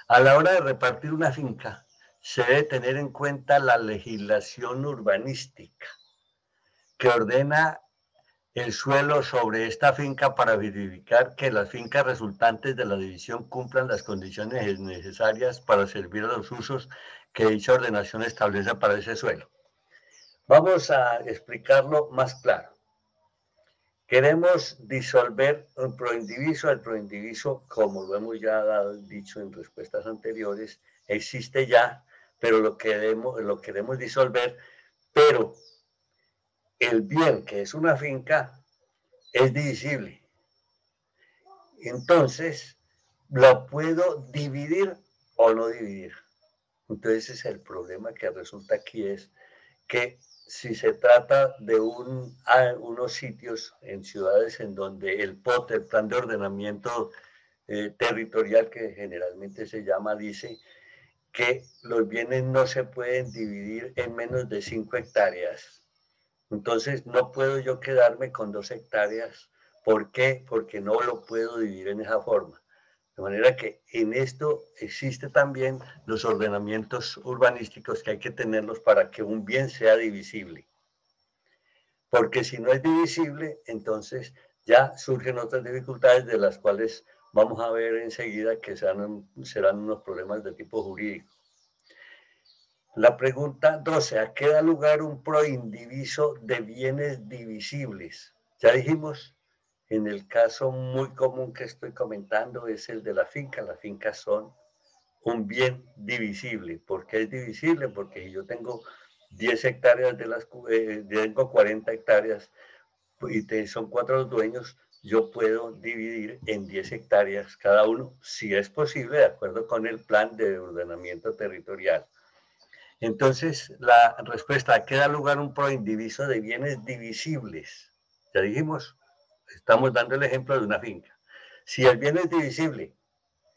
A la hora de repartir una finca, se debe tener en cuenta la legislación urbanística que ordena el suelo sobre esta finca para verificar que las fincas resultantes de la división cumplan las condiciones necesarias para servir a los usos que dicha ordenación establece para ese suelo. Vamos a explicarlo más claro. Queremos disolver el proindiviso. El proindiviso, como lo hemos ya dicho en respuestas anteriores, existe ya, pero lo queremos, lo queremos disolver. Pero el bien, que es una finca, es divisible. Entonces, lo puedo dividir o no dividir. Entonces, es el problema que resulta aquí es que si se trata de un, unos sitios en ciudades en donde el el Plan de Ordenamiento eh, Territorial, que generalmente se llama, dice que los bienes no se pueden dividir en menos de 5 hectáreas. Entonces, no puedo yo quedarme con dos hectáreas. ¿Por qué? Porque no lo puedo dividir en esa forma. De manera que en esto existe también los ordenamientos urbanísticos que hay que tenerlos para que un bien sea divisible. Porque si no es divisible, entonces ya surgen otras dificultades de las cuales vamos a ver enseguida que serán, serán unos problemas de tipo jurídico. La pregunta 12, ¿a qué da lugar un proindiviso de bienes divisibles? Ya dijimos en el caso muy común que estoy comentando es el de la finca. Las fincas son un bien divisible. ¿Por qué es divisible? Porque si yo tengo 10 hectáreas de las, eh, tengo 40 hectáreas y son cuatro dueños, yo puedo dividir en 10 hectáreas cada uno, si es posible, de acuerdo con el plan de ordenamiento territorial. Entonces, la respuesta, ¿a qué da lugar un proindiviso de bienes divisibles? Ya dijimos, Estamos dando el ejemplo de una finca. Si el bien es divisible,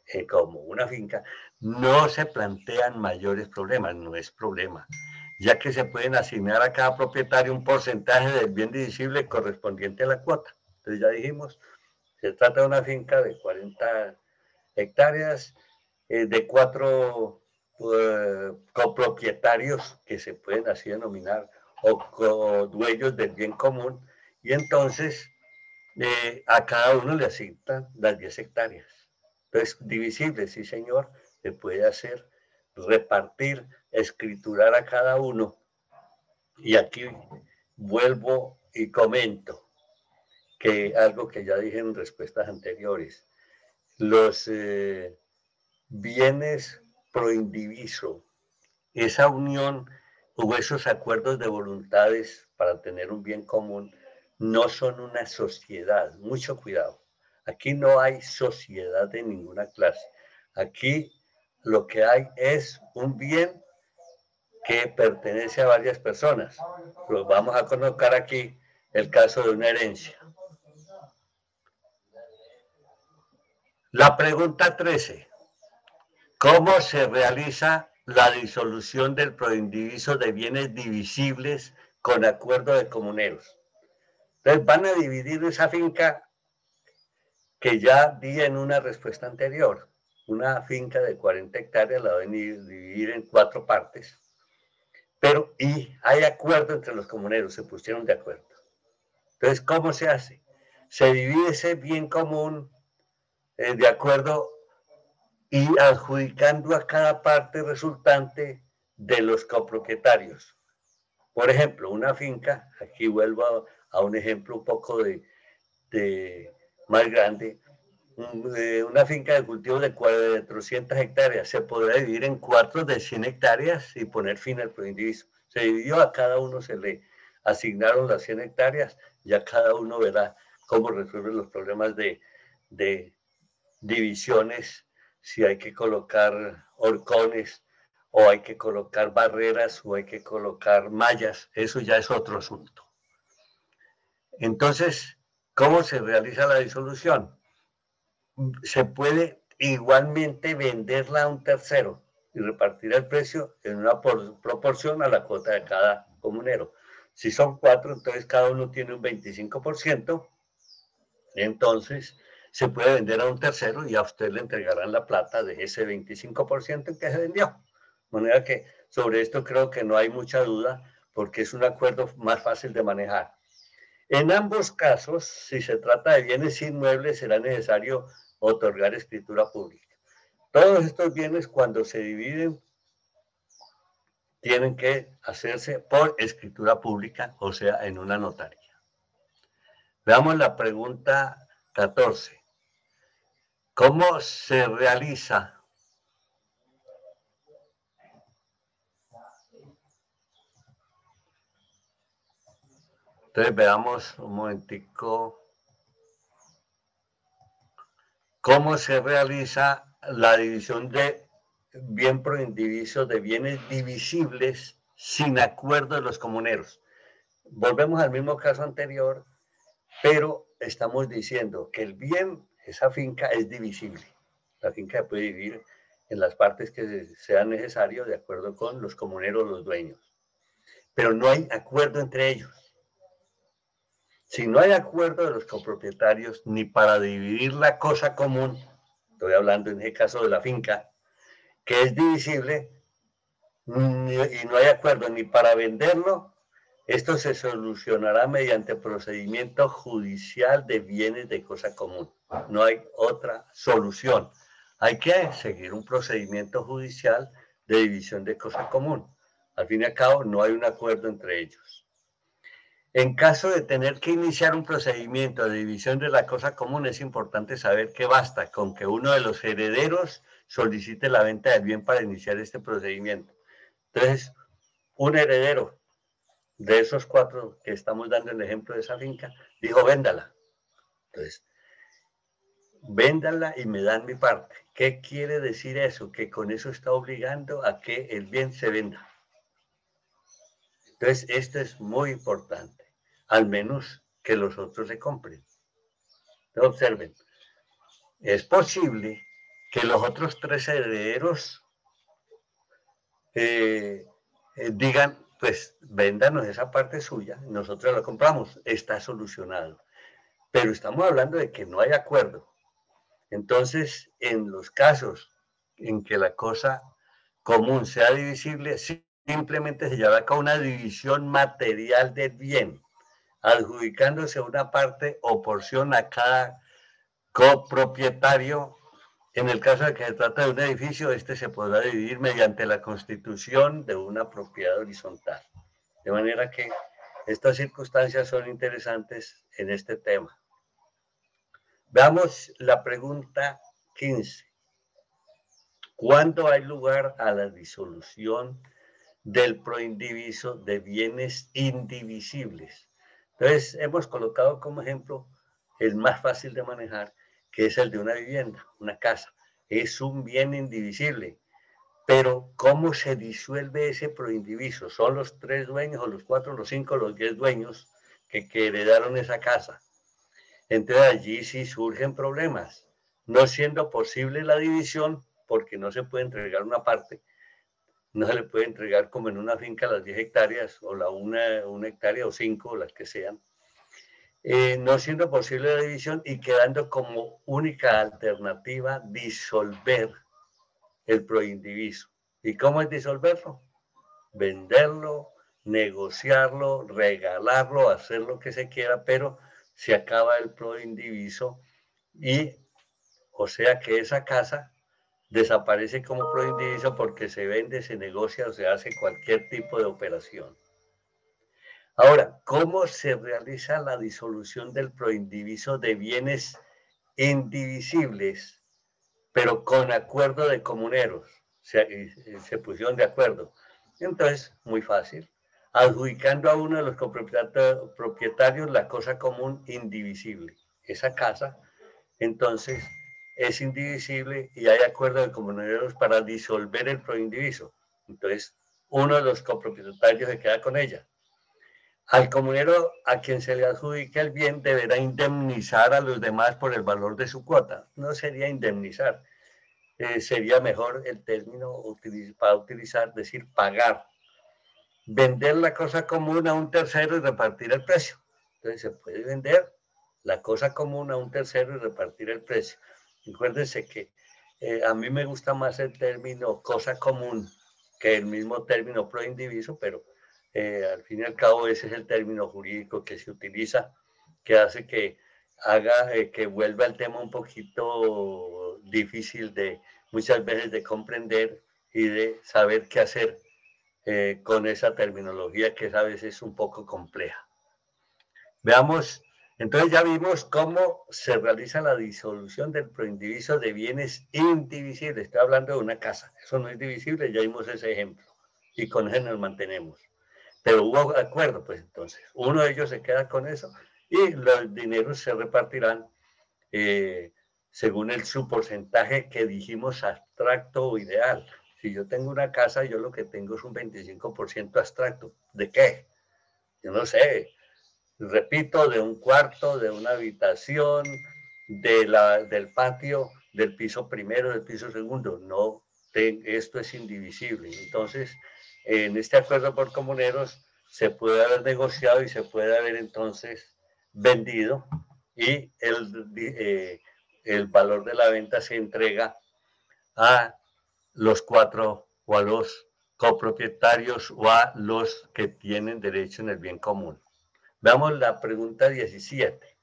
eh, como una finca, no se plantean mayores problemas, no es problema, ya que se pueden asignar a cada propietario un porcentaje del bien divisible correspondiente a la cuota. Entonces ya dijimos, se trata de una finca de 40 hectáreas, eh, de cuatro eh, copropietarios que se pueden así denominar, o dueños del bien común, y entonces a cada uno le asignan las 10 hectáreas. Entonces, divisible, sí señor, se puede hacer, repartir, escriturar a cada uno. Y aquí vuelvo y comento que algo que ya dije en respuestas anteriores, los eh, bienes pro indiviso, esa unión o esos acuerdos de voluntades para tener un bien común, no son una sociedad. Mucho cuidado. Aquí no hay sociedad de ninguna clase. Aquí lo que hay es un bien que pertenece a varias personas. Pero vamos a colocar aquí el caso de una herencia. La pregunta 13. ¿Cómo se realiza la disolución del proindiviso de bienes divisibles con acuerdo de comuneros? Entonces van a dividir esa finca que ya di en una respuesta anterior. Una finca de 40 hectáreas la van a dividir en cuatro partes. Pero, y hay acuerdo entre los comuneros, se pusieron de acuerdo. Entonces, ¿cómo se hace? Se divide ese bien común eh, de acuerdo y adjudicando a cada parte resultante de los copropietarios. Por ejemplo, una finca, aquí vuelvo a, a un ejemplo un poco de, más grande, una finca de cultivo de 400 hectáreas se podrá dividir en cuatro de 100 hectáreas y poner fin al proindiviso. Se dividió, a cada uno se le asignaron las 100 hectáreas y a cada uno verá cómo resuelve los problemas de, de divisiones, si hay que colocar horcones o hay que colocar barreras o hay que colocar mallas, eso ya es otro asunto. Entonces, ¿cómo se realiza la disolución? Se puede igualmente venderla a un tercero y repartir el precio en una proporción a la cuota de cada comunero. Si son cuatro, entonces cada uno tiene un 25%, entonces se puede vender a un tercero y a usted le entregarán la plata de ese 25% que se vendió. De manera que sobre esto creo que no hay mucha duda porque es un acuerdo más fácil de manejar. En ambos casos, si se trata de bienes inmuebles, será necesario otorgar escritura pública. Todos estos bienes, cuando se dividen, tienen que hacerse por escritura pública, o sea, en una notaría. Veamos la pregunta 14. ¿Cómo se realiza Entonces veamos un momentico cómo se realiza la división de bien pro indiviso de bienes divisibles sin acuerdo de los comuneros. Volvemos al mismo caso anterior, pero estamos diciendo que el bien, esa finca es divisible. La finca puede dividir en las partes que sean necesarias de acuerdo con los comuneros, los dueños. Pero no hay acuerdo entre ellos. Si no hay acuerdo de los copropietarios ni para dividir la cosa común, estoy hablando en el caso de la finca, que es divisible, y no hay acuerdo ni para venderlo, esto se solucionará mediante procedimiento judicial de bienes de cosa común. No hay otra solución. Hay que seguir un procedimiento judicial de división de cosa común. Al fin y al cabo, no hay un acuerdo entre ellos. En caso de tener que iniciar un procedimiento de división de la cosa común, es importante saber que basta con que uno de los herederos solicite la venta del bien para iniciar este procedimiento. Entonces, un heredero de esos cuatro que estamos dando el ejemplo de esa finca, dijo, véndala. Entonces, véndala y me dan mi parte. ¿Qué quiere decir eso? Que con eso está obligando a que el bien se venda. Entonces, esto es muy importante al menos que los otros se compren. Observen, es posible que los otros tres herederos eh, eh, digan, pues véndanos esa parte suya, nosotros la compramos, está solucionado. Pero estamos hablando de que no hay acuerdo. Entonces, en los casos en que la cosa común sea divisible, simplemente se lleva a cabo una división material del bien adjudicándose una parte o porción a cada copropietario. En el caso de que se trata de un edificio, este se podrá dividir mediante la constitución de una propiedad horizontal. De manera que estas circunstancias son interesantes en este tema. Veamos la pregunta 15. ¿Cuándo hay lugar a la disolución del proindiviso de bienes indivisibles? Entonces, hemos colocado como ejemplo el más fácil de manejar, que es el de una vivienda, una casa. Es un bien indivisible. Pero, ¿cómo se disuelve ese proindiviso? ¿Son los tres dueños, o los cuatro, los cinco, los diez dueños que, heredaron esa casa? Entonces, allí sí surgen problemas. No siendo posible la división, porque no se puede entregar una parte, no se le puede entregar como en una finca las 10 hectáreas o la una, una hectárea o cinco las que sean, eh, no siendo posible la división y quedando como única alternativa disolver el proindiviso. ¿Y cómo es disolverlo? Venderlo, negociarlo, regalarlo, hacer lo que se quiera, pero se acaba el proindiviso y, o sea que esa casa desaparece como proindiviso porque se vende, se negocia o se hace cualquier tipo de operación. Ahora, ¿cómo se realiza la disolución del proindiviso de bienes indivisibles, pero con acuerdo de comuneros? Se, pusieron de acuerdo. Entonces, muy fácil, adjudicando a uno de los propietarios la cosa común indivisible. Esa casa, entonces, es indivisible y hay acuerdo de comuneros para disolver el proindiviso. Entonces, uno de los copropietarios se queda con ella. Al comunero a quien se le adjudique el bien deberá indemnizar a los demás por el valor de su cuota. No sería indemnizar, eh, sería mejor el término para utilizar, decir pagar. Vender la cosa común a un tercero y repartir el precio. Entonces se puede vender la cosa común a un tercero y repartir el precio. Recuérdense que eh, a mí me gusta más el término cosa común que el mismo término pro indiviso, pero eh, al fin y al cabo ese es el término jurídico que se utiliza, que hace que haga eh, que vuelva el tema un poquito difícil de muchas veces de comprender y de saber qué hacer con esa terminología que a veces es un poco compleja. Veamos Entonces ya vimos cómo se realiza la disolución del proindiviso de bienes indivisibles. Estoy hablando de una casa. Eso no es divisible, ya vimos ese ejemplo. Y con eso nos mantenemos. Pero hubo acuerdo, pues entonces. Uno de ellos se queda con eso y los dineros se repartirán eh, según el, su porcentaje que dijimos abstracto o ideal. Si yo tengo una casa, yo lo que tengo es un 25% abstracto. ¿De qué? Yo no sé, repito, de un cuarto, de una habitación, de la, del patio, del piso primero, del piso segundo. No, esto es indivisible. Entonces, en este acuerdo por comuneros se puede haber negociado y se puede haber entonces vendido y el, eh, el valor de la venta se entrega a los cuatro o a los copropietarios o a los que tienen derecho en el bien común. Veamos la pregunta 17.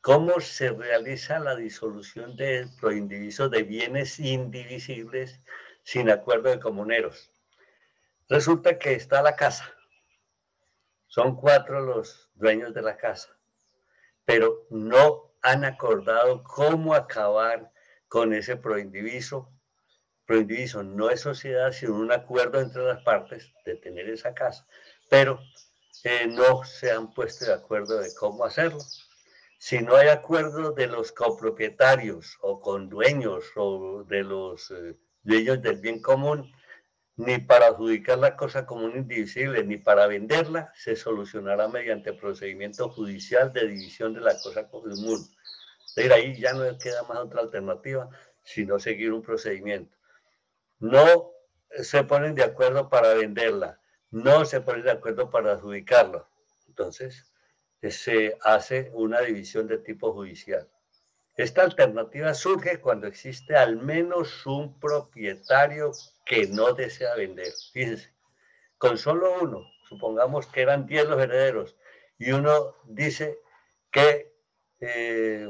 ¿Cómo se realiza la disolución de proindiviso de bienes indivisibles sin acuerdo de comuneros? Resulta que está la casa. Son cuatro los dueños de la casa, pero no han acordado cómo acabar con ese proindiviso. Proindiviso no es sociedad, sino un acuerdo entre las partes de tener esa casa pero eh, no se han puesto de acuerdo de cómo hacerlo. Si no hay acuerdo de los copropietarios o con dueños o de los eh, dueños del bien común, ni para adjudicar la cosa común indivisible, ni para venderla, se solucionará mediante procedimiento judicial de división de la cosa común. Es ahí ya no queda más otra alternativa, sino seguir un procedimiento. No se ponen de acuerdo para venderla, no se pone de acuerdo para adjudicarlo. Entonces, se hace una división de tipo judicial. Esta alternativa surge cuando existe al menos un propietario que no desea vender. Fíjense, con solo uno, supongamos que eran 10 los herederos, y uno dice que eh,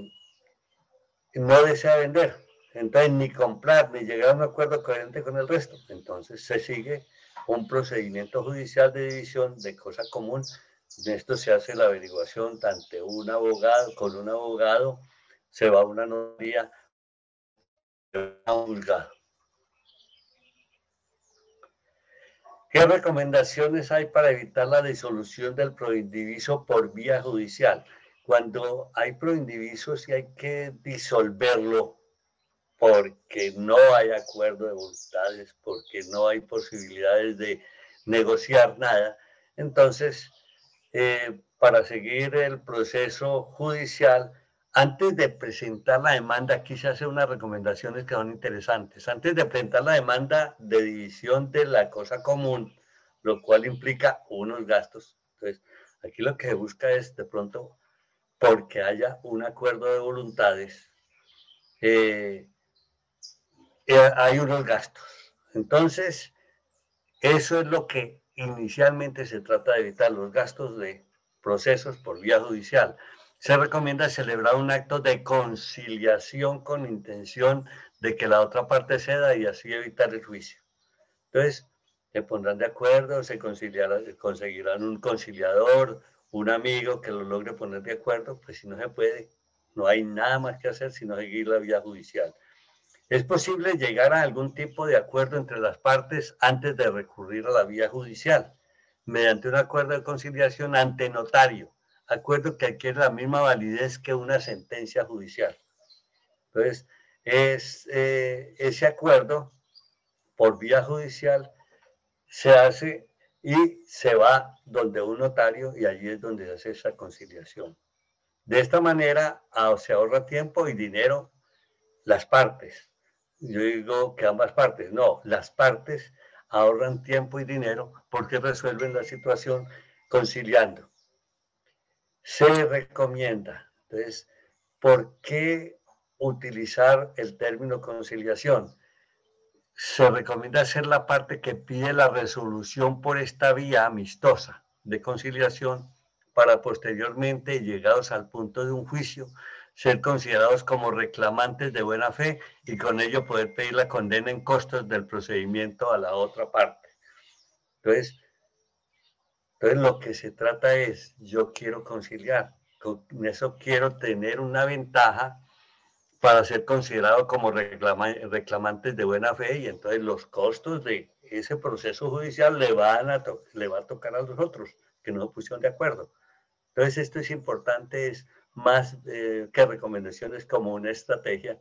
no desea vender, entonces ni comprar, ni llegar a un acuerdo coherente con el resto. Entonces se sigue un procedimiento judicial de división de cosa común. De esto se hace la averiguación ante un abogado, con un abogado, se va a una notaría, a un juzgado. ¿Qué recomendaciones hay para evitar la disolución del proindiviso por vía judicial? Cuando hay proindiviso, sí hay que disolverlo porque no hay acuerdo de voluntades, porque no hay posibilidades de negociar nada. Entonces, eh, para seguir el proceso judicial, antes de presentar la demanda, aquí se hacen unas recomendaciones que son interesantes. Antes de presentar la demanda de división de la cosa común, lo cual implica unos gastos. Entonces, aquí lo que se busca es de pronto, porque haya un acuerdo de voluntades, eh, eh, hay unos gastos. Entonces, eso es lo que inicialmente se trata de evitar, los gastos de procesos por vía judicial. Se recomienda celebrar un acto de conciliación con intención de que la otra parte ceda y así evitar el juicio. Entonces, se pondrán de acuerdo, se conseguirán un conciliador, un amigo que lo logre poner de acuerdo, pues si no se puede, no hay nada más que hacer sino seguir la vía judicial. Es posible llegar a algún tipo de acuerdo entre las partes antes de recurrir a la vía judicial, mediante un acuerdo de conciliación ante notario, acuerdo que adquiere la misma validez que una sentencia judicial. Entonces, es, eh, ese acuerdo por vía judicial se hace y se va donde un notario y allí es donde se hace esa conciliación. De esta manera ah, se ahorra tiempo y dinero las partes yo digo que ambas partes, no, las partes ahorran tiempo y dinero porque resuelven la situación conciliando. Se recomienda, entonces, ¿por qué utilizar el término conciliación? Se recomienda hacer la parte que pide la resolución por esta vía amistosa de conciliación para posteriormente, llegados al punto de un juicio, ser considerados como reclamantes de buena fe y con ello poder pedir la condena en costos del procedimiento a la otra parte. Entonces, Entonces lo que se trata es, yo quiero conciliar, con eso quiero tener una ventaja para ser considerado como reclamantes de buena fe y entonces los costos de ese proceso judicial le, van a le va a tocar a los otros que no pusieron de acuerdo. Entonces esto es importante, es más eh, que recomendaciones como una estrategia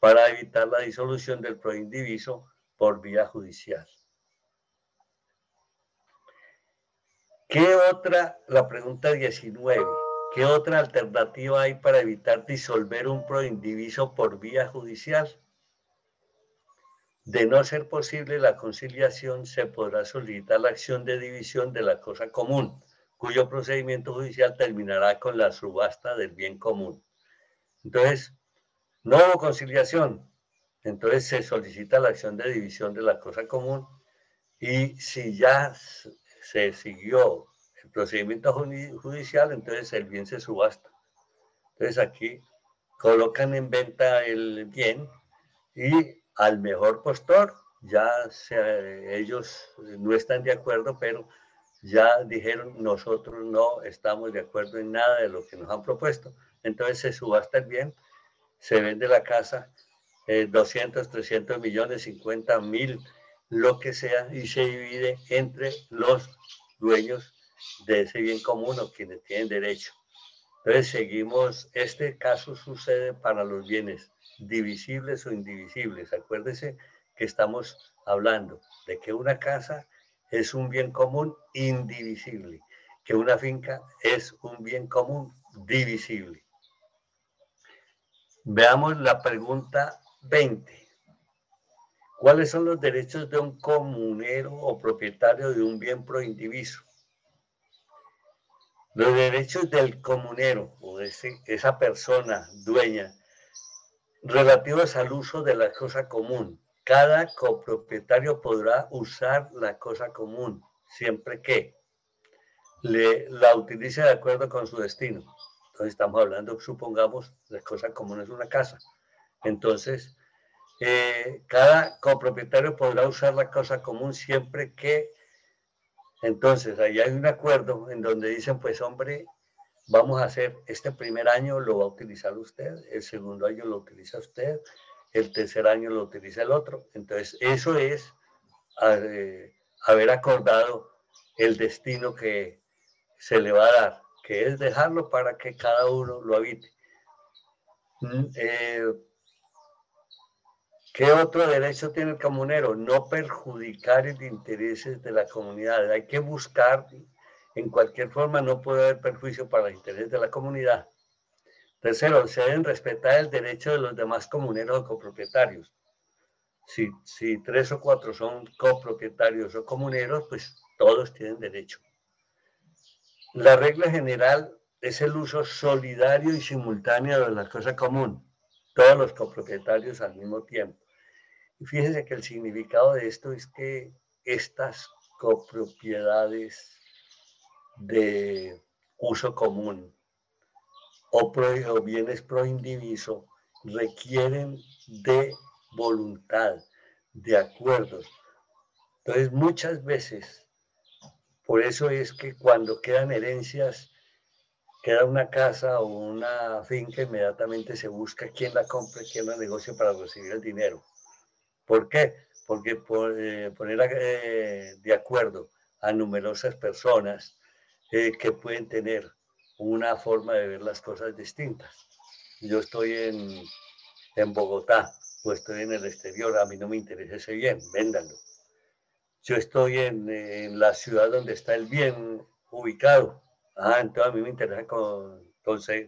para evitar la disolución del proindiviso por vía judicial. ¿Qué otra, la pregunta 19, qué otra alternativa hay para evitar disolver un proindiviso por vía judicial? De no ser posible la conciliación, se podrá solicitar la acción de división de la cosa común, cuyo procedimiento judicial terminará con la subasta del bien común. Entonces, no hubo conciliación, entonces se solicita la acción de división de la cosa común y si ya se siguió el procedimiento judicial, entonces el bien se subasta. Entonces aquí colocan en venta el bien y al mejor postor, ya ellos no están de acuerdo, pero ya dijeron nosotros no estamos de acuerdo en nada de lo que nos han propuesto. Entonces se subasta el bien, se vende la casa, 200, eh, 300 millones, 50 mil, lo que sea, y se divide entre los dueños de ese bien común o quienes tienen derecho. Entonces seguimos, este caso sucede para los bienes divisibles o indivisibles. Acuérdese que estamos hablando de que una casa es un bien común indivisible, que una finca es un bien común divisible. Veamos la pregunta 20. ¿Cuáles son los derechos de un comunero o propietario de un bien proindiviso? Los derechos del comunero o de esa persona dueña relativos al uso de la cosa común. Cada copropietario podrá usar la cosa común siempre que le, la utilice de acuerdo con su destino. Entonces estamos hablando, supongamos, la cosa común es una casa. Entonces, cada copropietario podrá usar la cosa común siempre que, entonces, ahí hay un acuerdo en donde dicen, pues hombre, vamos a hacer, este primer año lo va a utilizar usted, el segundo año lo utiliza usted, el tercer año lo utiliza el otro. Entonces, eso es eh, haber acordado el destino que se le va a dar, que es dejarlo para que cada uno lo habite. Mm, eh, ¿Qué otro derecho tiene el comunero? No perjudicar el intereses de la comunidad. Hay que buscar en cualquier forma no puede haber perjuicio para los intereses de la comunidad. Tercero, se deben respetar el derecho de los demás comuneros o copropietarios. Si, si tres o cuatro son copropietarios o comuneros, pues todos tienen derecho. La regla general es el uso solidario y simultáneo de la cosa común, todos los copropietarios al mismo tiempo. Y fíjense que el significado de esto es que estas copropiedades de uso común o, pro, bienes pro indiviso requieren de voluntad, de acuerdos. Entonces, muchas veces, por eso es que cuando quedan herencias, queda una casa o una finca, inmediatamente se busca quién la compre, quién la negocie para recibir el dinero. ¿Por qué? Porque por, eh, poner eh, de acuerdo a numerosas personas eh, que pueden tener una forma de ver las cosas distintas. Yo estoy en, en Bogotá o estoy en el exterior, a mí no me interesa ese bien, véndanlo. Yo estoy en, la ciudad donde está el bien ubicado, ah, entonces a mí me interesa con,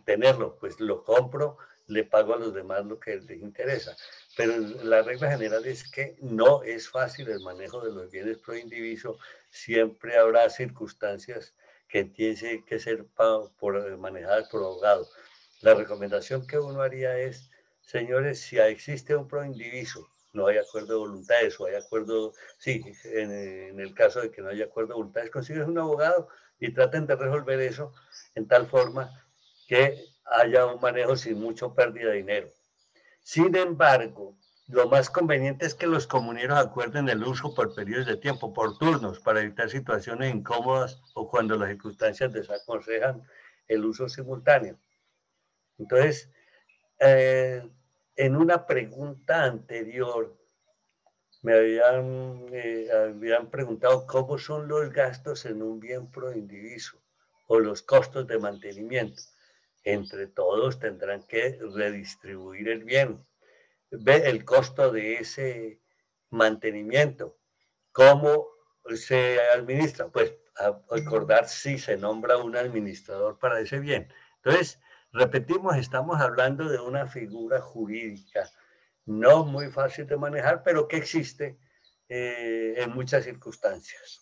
tenerlo, pues lo compro, le pago a los demás lo que les interesa. Pero la regla general es que no es fácil el manejo de los bienes pro indiviso, siempre habrá circunstancias que tiene que ser eh, manejadas por abogado. La recomendación que uno haría es, señores, si existe un proindiviso, no hay acuerdo de voluntades o hay acuerdo, sí, en, el caso de que no haya acuerdo de voluntades, consigues un abogado y traten de resolver eso en tal forma que haya un manejo sin mucho pérdida de dinero. Sin embargo, lo más conveniente es que los comuneros acuerden el uso por periodos de tiempo, por turnos, para evitar situaciones incómodas o cuando las circunstancias desaconsejan el uso simultáneo. Entonces, eh, en una pregunta anterior, me habían, eh, habían preguntado cómo son los gastos en un bien pro indiviso o los costos de mantenimiento. Entre todos tendrán que redistribuir el bien, ver el costo de ese mantenimiento, cómo se administra, pues acordar si se nombra un administrador para ese bien. Entonces, repetimos, estamos hablando de una figura jurídica no muy fácil de manejar, pero que existe eh, en muchas circunstancias.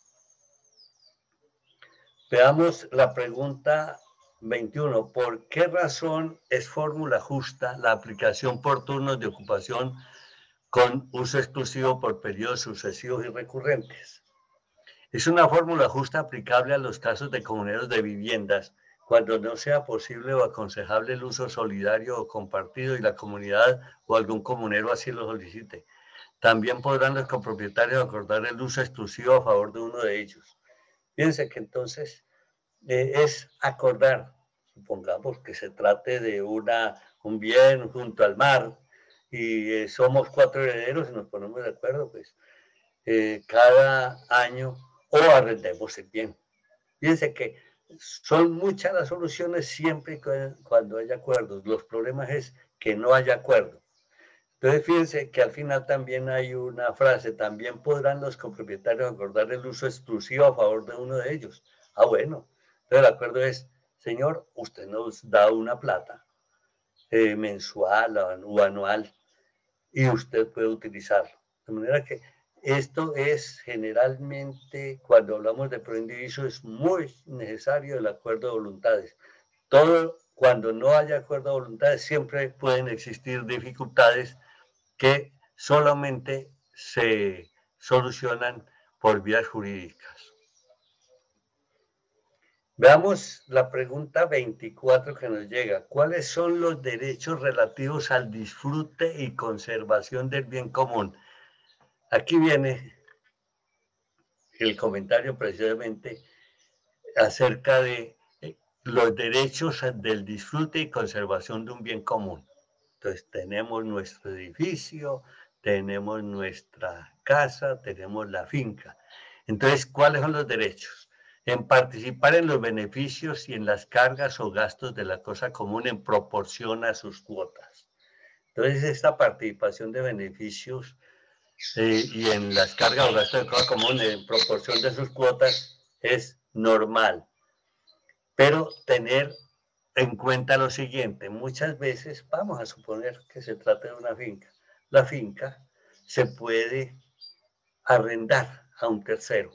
Veamos la pregunta 21. ¿Por qué razón es fórmula justa la aplicación por turnos de ocupación con uso exclusivo por periodos sucesivos y recurrentes? Es una fórmula justa aplicable a los casos de comuneros de viviendas cuando no sea posible o aconsejable el uso solidario o compartido y la comunidad o algún comunero así lo solicite. También podrán los copropietarios acordar el uso exclusivo a favor de uno de ellos. Fíjense que entonces eh, es acordar, supongamos que se trate de una, un bien junto al mar y eh, somos cuatro herederos y nos ponemos de acuerdo, pues eh, cada año o arrendemos el bien. Fíjense que son muchas las soluciones siempre cuando haya acuerdos. Los problemas es que no haya acuerdo. Entonces, fíjense que al final también hay una frase, también podrán los copropietarios acordar el uso exclusivo a favor de uno de ellos. Ah, bueno. Entonces, el acuerdo es, señor, usted nos da una plata eh, mensual o anual y usted puede utilizarlo. De manera que esto es generalmente, cuando hablamos de proindiviso, es muy necesario el acuerdo de voluntades. Todo, cuando no haya acuerdo de voluntades, siempre pueden existir dificultades que solamente se solucionan por vías jurídicas. Veamos la pregunta 24 que nos llega. ¿Cuáles son los derechos relativos al disfrute y conservación del bien común? Aquí viene el comentario precisamente acerca de eh, los derechos del disfrute y conservación de un bien común. Entonces tenemos nuestro edificio, tenemos nuestra casa, tenemos la finca. Entonces, ¿cuáles son los derechos? En participar en los beneficios y en las cargas o gastos de la cosa común en proporción a sus cuotas. Entonces, esta participación de beneficios y en las cargas o gastos de cosa común en proporción de sus cuotas es normal. Pero tener en cuenta lo siguiente, muchas veces vamos a suponer que se trata de una finca. La finca se puede arrendar a un tercero.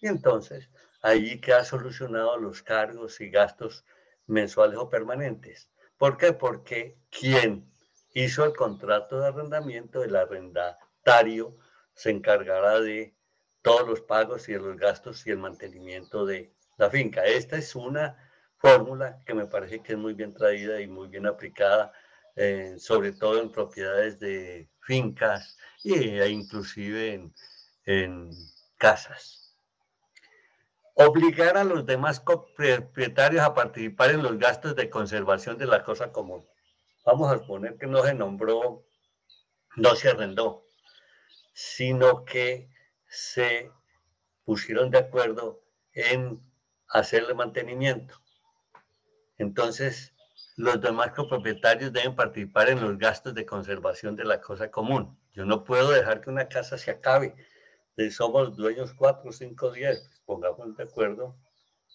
Y entonces allí queda solucionado los cargos y gastos mensuales o permanentes. ¿Por qué? Porque quien hizo el contrato de arrendamiento, el arrenda, se encargará de todos los pagos y de los gastos y el mantenimiento de la finca. Esta es una fórmula que me parece que es muy bien traída y muy bien aplicada, eh, sobre todo en propiedades de fincas e inclusive en casas obligar a los demás propietarios a participar en los gastos de conservación de la cosa común. Vamos a suponer que no se nombró, no se arrendó, sino que se pusieron de acuerdo en hacerle mantenimiento. Entonces, los demás copropietarios deben participar en los gastos de conservación de la cosa común. Yo no puedo dejar que una casa se acabe. Somos dueños 4, 5, 10 pongamos de acuerdo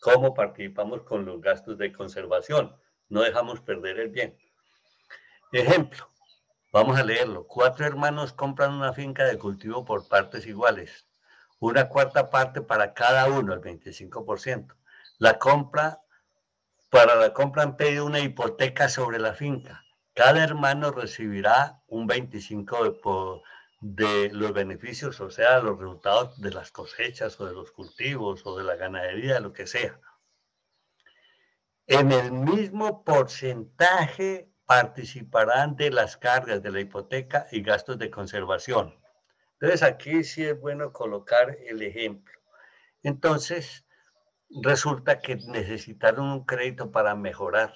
cómo participamos con los gastos de conservación. No dejamos perder el bien. Ejemplo, Vamos a leerlo. Cuatro hermanos compran una finca de cultivo por partes iguales. Una cuarta parte para cada uno, el 25%. La compra, para la compra han pedido una hipoteca sobre la finca. Cada hermano recibirá un 25% de, los beneficios, o sea, los resultados de las cosechas o de los cultivos o de la ganadería, lo que sea. En el mismo porcentaje participarán de las cargas de la hipoteca y gastos de conservación. Entonces aquí sí es bueno colocar el ejemplo. Entonces, resulta que necesitaron un crédito para mejorar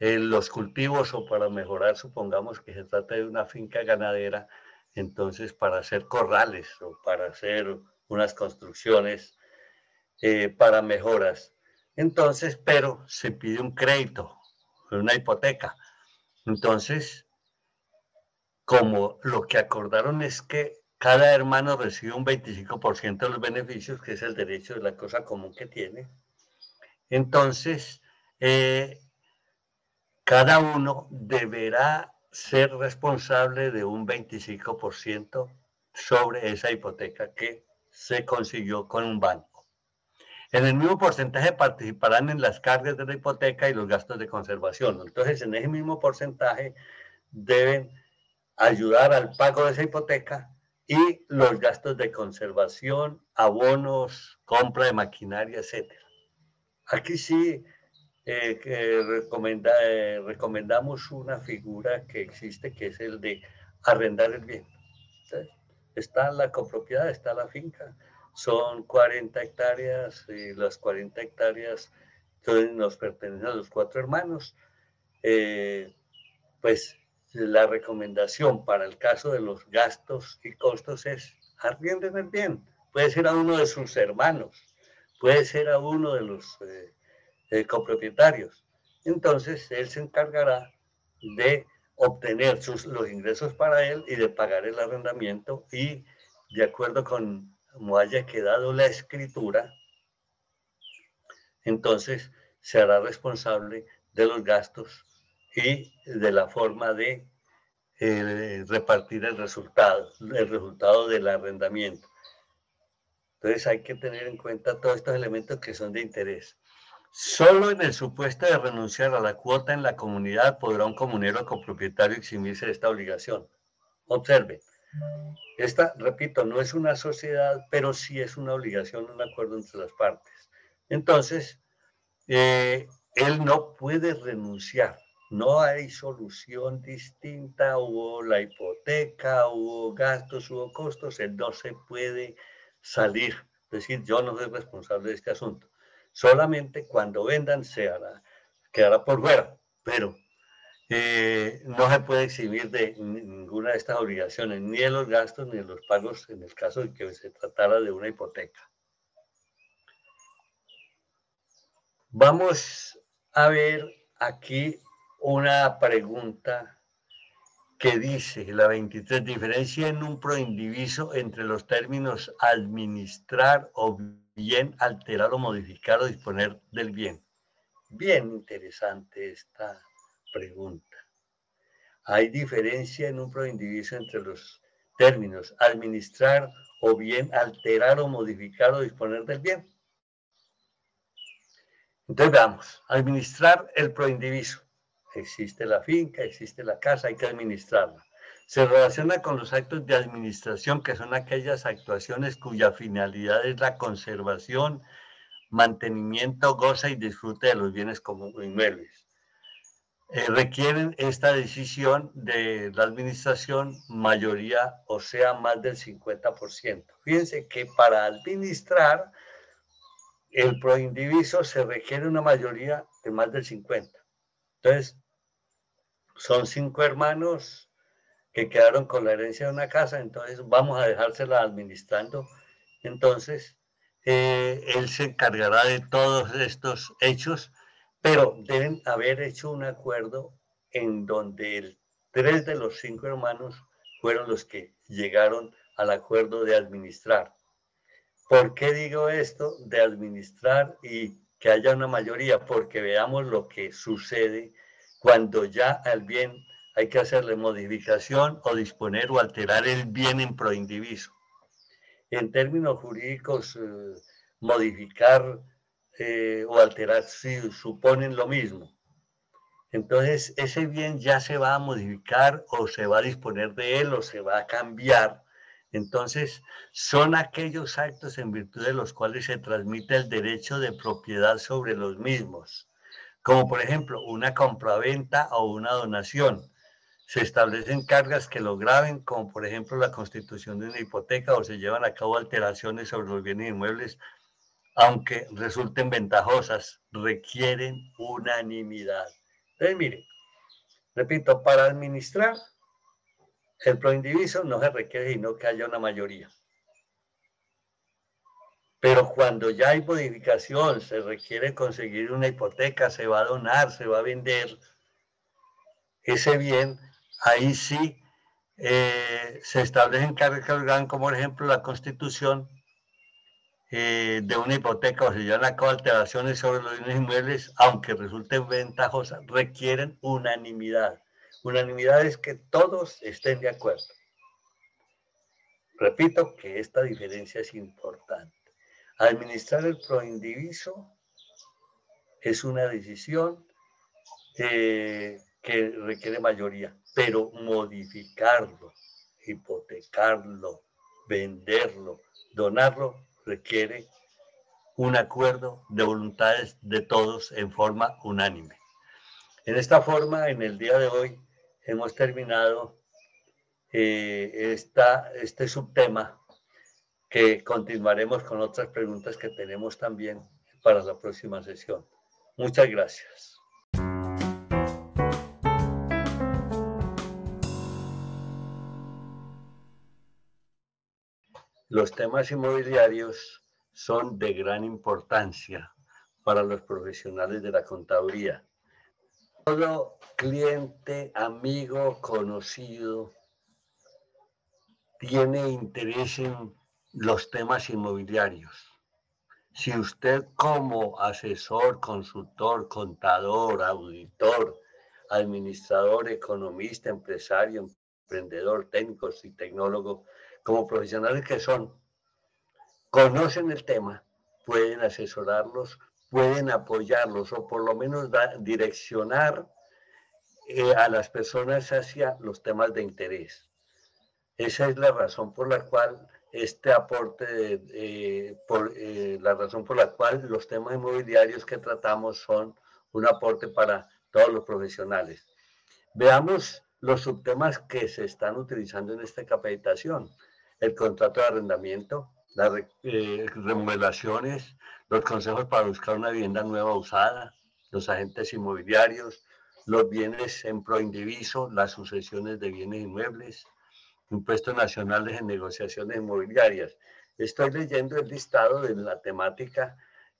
los cultivos o para mejorar, supongamos que se trata de una finca ganadera, entonces para hacer corrales o para hacer unas construcciones eh, para mejoras. Entonces, pero se pide un crédito, una hipoteca. Entonces, como lo que acordaron es que cada hermano recibe un 25% de los beneficios, que es el derecho de la cosa común que tiene, entonces eh, cada uno deberá ser responsable de un 25% sobre esa hipoteca que se consiguió con un banco. En el mismo porcentaje participarán en las cargas de la hipoteca y los gastos de conservación. Entonces, en ese mismo porcentaje deben ayudar al pago de esa hipoteca y los gastos de conservación, abonos, compra de maquinaria, etc. Aquí sí eh, eh, recomendamos una figura que existe, que es el de arrendar el bien. Está la copropiedad, está la finca. Son 40 hectáreas y las 40 hectáreas nos pertenecen a los cuatro hermanos. Eh, pues la recomendación para el caso de los gastos y costos es arrienden el bien. Puede ser a uno de sus hermanos, puede ser a uno de los eh, copropietarios. Entonces, él se encargará de obtener sus, los ingresos para él y de pagar el arrendamiento y de acuerdo con como haya quedado la escritura, entonces se hará responsable de los gastos y de la forma de eh, repartir el resultado, el resultado del arrendamiento. Entonces hay que tener en cuenta todos estos elementos que son de interés. Solo en el supuesto de renunciar a la cuota en la comunidad podrá un comunero copropietario eximirse de esta obligación. Observe, esta, repito, no es una sociedad, pero sí es una obligación, un acuerdo entre las partes. Entonces, eh, él no puede renunciar. No hay solución distinta, hubo la hipoteca, hubo gastos, hubo costos, él no se puede salir. Es decir, yo no soy responsable de este asunto. Solamente cuando vendan se hará, quedará por fuera, pero eh, no se puede exhibir de ninguna de estas obligaciones, ni de los gastos ni de los pagos en el caso de que se tratara de una hipoteca. Vamos a ver aquí una pregunta que dice la 23, diferencia en un proindiviso entre los términos administrar o bien alterar o modificar o disponer del bien. Bien interesante esta pregunta. ¿Hay diferencia en un proindiviso entre los términos administrar o bien alterar o modificar o disponer del bien? Entonces veamos, administrar el proindiviso. Existe la finca, existe la casa, hay que administrarla se relaciona con los actos de administración, que son aquellas actuaciones cuya finalidad es la conservación, mantenimiento, goza y disfrute de los bienes comunes. Eh, requieren esta decisión de la administración mayoría, o sea, más del 50%. Fíjense que para administrar el proindiviso se requiere una mayoría de más del 50%. Entonces, son cinco hermanos, que quedaron con la herencia de una casa, entonces vamos a dejársela administrando. Entonces, eh, él se encargará de todos estos hechos, pero deben haber hecho un acuerdo en donde tres de los cinco hermanos fueron los que llegaron al acuerdo de administrar. ¿Por qué digo esto de administrar y que haya una mayoría? Porque veamos lo que sucede cuando ya al bien hay que hacerle modificación o disponer o alterar el bien en proindiviso. En términos jurídicos, eh, modificar eh, o alterar suponen lo mismo. Entonces, ese bien ya se va a modificar o se va a disponer de él o se va a cambiar. Entonces, son aquellos actos en virtud de los cuales se transmite el derecho de propiedad sobre los mismos. como por ejemplo una compraventa o una donación. Se establecen cargas que lo graben, como por ejemplo la constitución de una hipoteca o se llevan a cabo alteraciones sobre los bienes inmuebles, aunque resulten ventajosas, requieren unanimidad. Entonces, mire, repito, para administrar el proindiviso no se requiere sino que haya una mayoría. Pero cuando ya hay modificación, se requiere conseguir una hipoteca, se va a donar, se va a vender ese bien, ahí sí eh, se establecen cargas como por ejemplo la constitución eh, de una hipoteca o se llevan a cabo alteraciones sobre los bienes inmuebles, aunque resulten ventajosas, requieren unanimidad. Unanimidad es que todos estén de acuerdo. Repito que esta diferencia es importante. Administrar el proindiviso es una decisión eh, que requiere mayoría, pero modificarlo, hipotecarlo, venderlo, donarlo, requiere un acuerdo de voluntades de todos en forma unánime. En esta forma, en el día de hoy, hemos terminado eh, esta, este subtema que continuaremos con otras preguntas que tenemos también para la próxima sesión. Muchas gracias. Los temas inmobiliarios son de gran importancia para los profesionales de la contaduría. Todo cliente, amigo, conocido tiene interés en los temas inmobiliarios. Si usted como asesor, consultor, contador, auditor, administrador, economista, empresario, emprendedor, técnico y tecnólogo, como profesionales que son, conocen el tema, pueden asesorarlos, pueden apoyarlos o por lo menos direccionar eh, a las personas hacia los temas de interés. Esa es la razón por la cual este aporte, eh, por eh, la razón por la cual los temas inmobiliarios que tratamos son un aporte para todos los profesionales. Veamos los subtemas que se están utilizando en esta capacitación. El contrato de arrendamiento, las eh, remodelaciones, los consejos para buscar una vivienda nueva usada, los agentes inmobiliarios, los bienes en proindiviso, las sucesiones de bienes inmuebles, impuestos nacionales en negociaciones inmobiliarias. Estoy leyendo el listado de la temática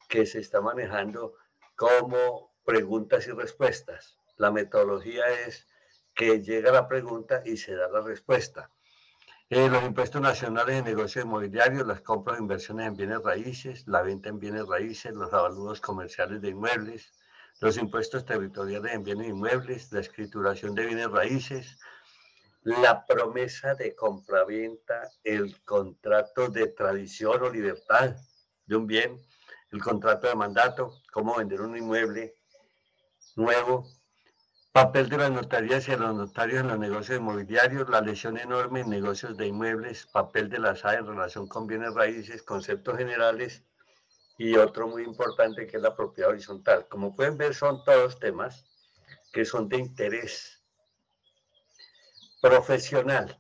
que se está manejando como preguntas y respuestas. La metodología es que llega la pregunta y se da la respuesta. Eh, los impuestos nacionales en negocios inmobiliarios, las compras e inversiones en bienes raíces, la venta en bienes raíces, los avalúos comerciales de inmuebles, los impuestos territoriales en bienes inmuebles, la escrituración de bienes raíces, la promesa de compraventa, el contrato de tradición o libertad de un bien, el contrato de mandato, cómo vender un inmueble nuevo, papel de las notarías y los notarios en los negocios inmobiliarios, la lesión enorme en negocios de inmuebles, papel de la SAE en relación con bienes raíces, conceptos generales y otro muy importante que es la propiedad horizontal. Como pueden ver, son todos temas que son de interés profesional,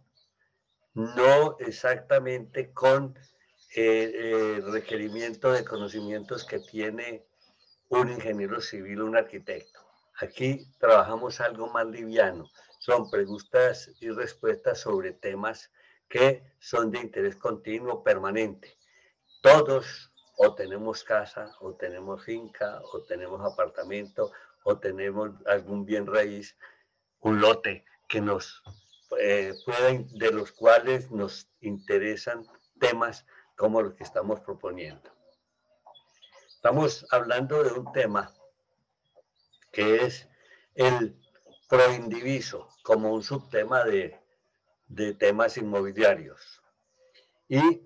no exactamente con eh, el requerimiento de conocimientos que tiene un ingeniero civil, un arquitecto. Aquí trabajamos algo más liviano. Son preguntas y respuestas sobre temas que son de interés continuo, permanente. Todos o tenemos casa, o tenemos finca, o tenemos apartamento, o tenemos algún bien raíz, un lote que nos eh, pueden, de los cuales nos interesan temas como los que estamos proponiendo. Estamos hablando de un tema que es el proindiviso como un subtema de, de temas inmobiliarios. Y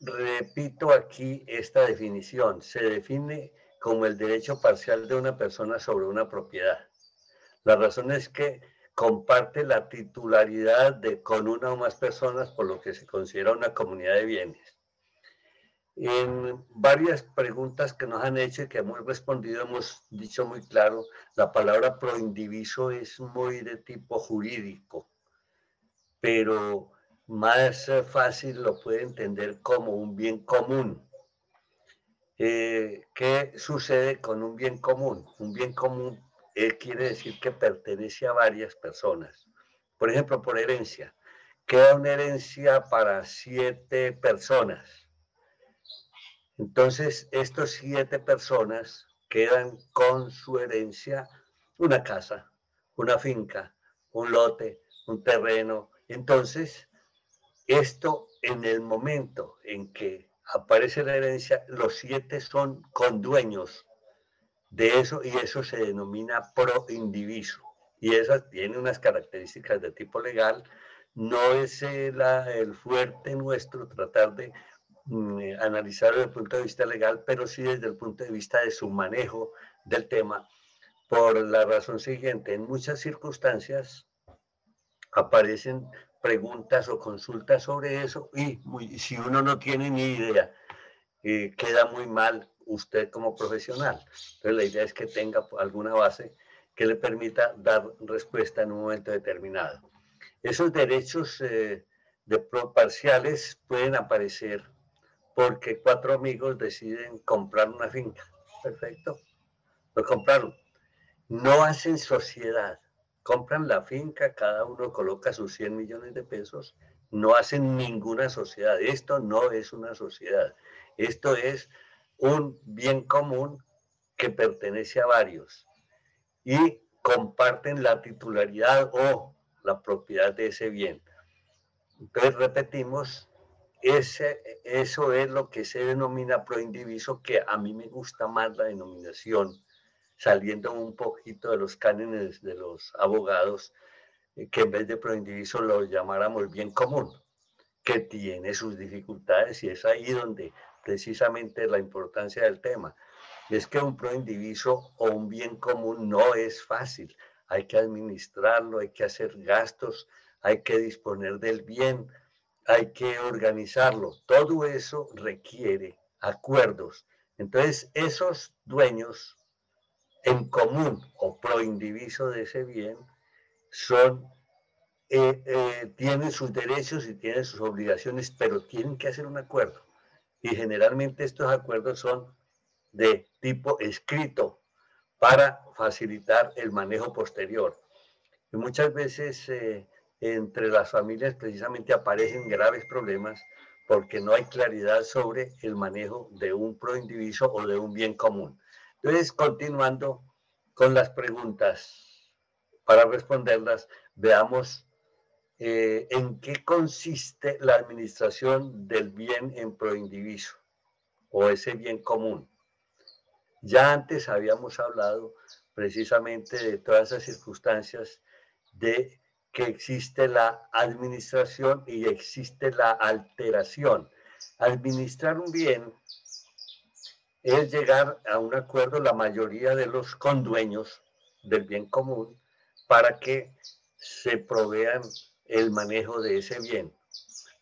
repito aquí esta definición. Se define como el derecho parcial de una persona sobre una propiedad. La razón es que comparte la titularidad de, con una o más personas por lo que se considera una comunidad de bienes. En varias preguntas que nos han hecho y que hemos respondido, hemos dicho muy claro, la palabra proindiviso es muy de tipo jurídico, pero más fácil lo puede entender como un bien común. Eh, ¿Qué sucede con un bien común? Un bien común eh, quiere decir que pertenece a varias personas. Por ejemplo, por herencia. Queda una herencia para siete personas. Entonces, estos siete personas quedan con su herencia una casa, una finca, un lote, un terreno. Entonces, esto en el momento en que aparece la herencia, los siete son condueños de eso y eso se denomina pro indiviso. Y eso tiene unas características de tipo legal. No es el, el fuerte nuestro tratar de mm, eh, analizar desde el punto de vista legal, pero sí desde el punto de vista de su manejo del tema, por la razón siguiente, en muchas circunstancias aparecen preguntas o consultas sobre eso y si uno no tiene ni idea, eh, queda muy mal usted como profesional. Entonces la idea es que tenga alguna base que le permita dar respuesta en un momento determinado. Esos derechos eh, de parciales pueden aparecer porque cuatro amigos deciden comprar una finca. Perfecto. Lo compraron. No hacen sociedad compran la finca, cada uno coloca sus 100 millones de pesos, no hacen ninguna sociedad. Esto no es una sociedad. Esto es un bien común que pertenece a varios y comparten la titularidad o la propiedad de ese bien. Entonces, repetimos, ese, eso es lo que se denomina proindiviso, que a mí me gusta más la denominación saliendo un poquito de los cánones de los abogados, eh, que en vez de proindiviso lo llamáramos bien común, que tiene sus dificultades y es ahí donde precisamente la importancia del tema. Es que un proindiviso o un bien común no es fácil. Hay que administrarlo, hay que hacer gastos, hay que disponer del bien, hay que organizarlo. Todo eso requiere acuerdos. Entonces, esos dueños en común o proindiviso de ese bien son, eh, eh, tienen sus derechos y tienen sus obligaciones, pero tienen que hacer un acuerdo. Y generalmente estos acuerdos son de tipo escrito para facilitar el manejo posterior. Y muchas veces eh, entre las familias precisamente aparecen graves problemas porque no hay claridad sobre el manejo de un proindiviso o de un bien común. Entonces, continuando con las preguntas, para responderlas, veamos eh, en qué consiste la administración del bien en proindiviso o ese bien común. Ya antes habíamos hablado precisamente de todas esas circunstancias de que existe la administración y existe la alteración. Administrar un bien es llegar a un acuerdo la mayoría de los condueños del bien común para que se provean el manejo de ese bien.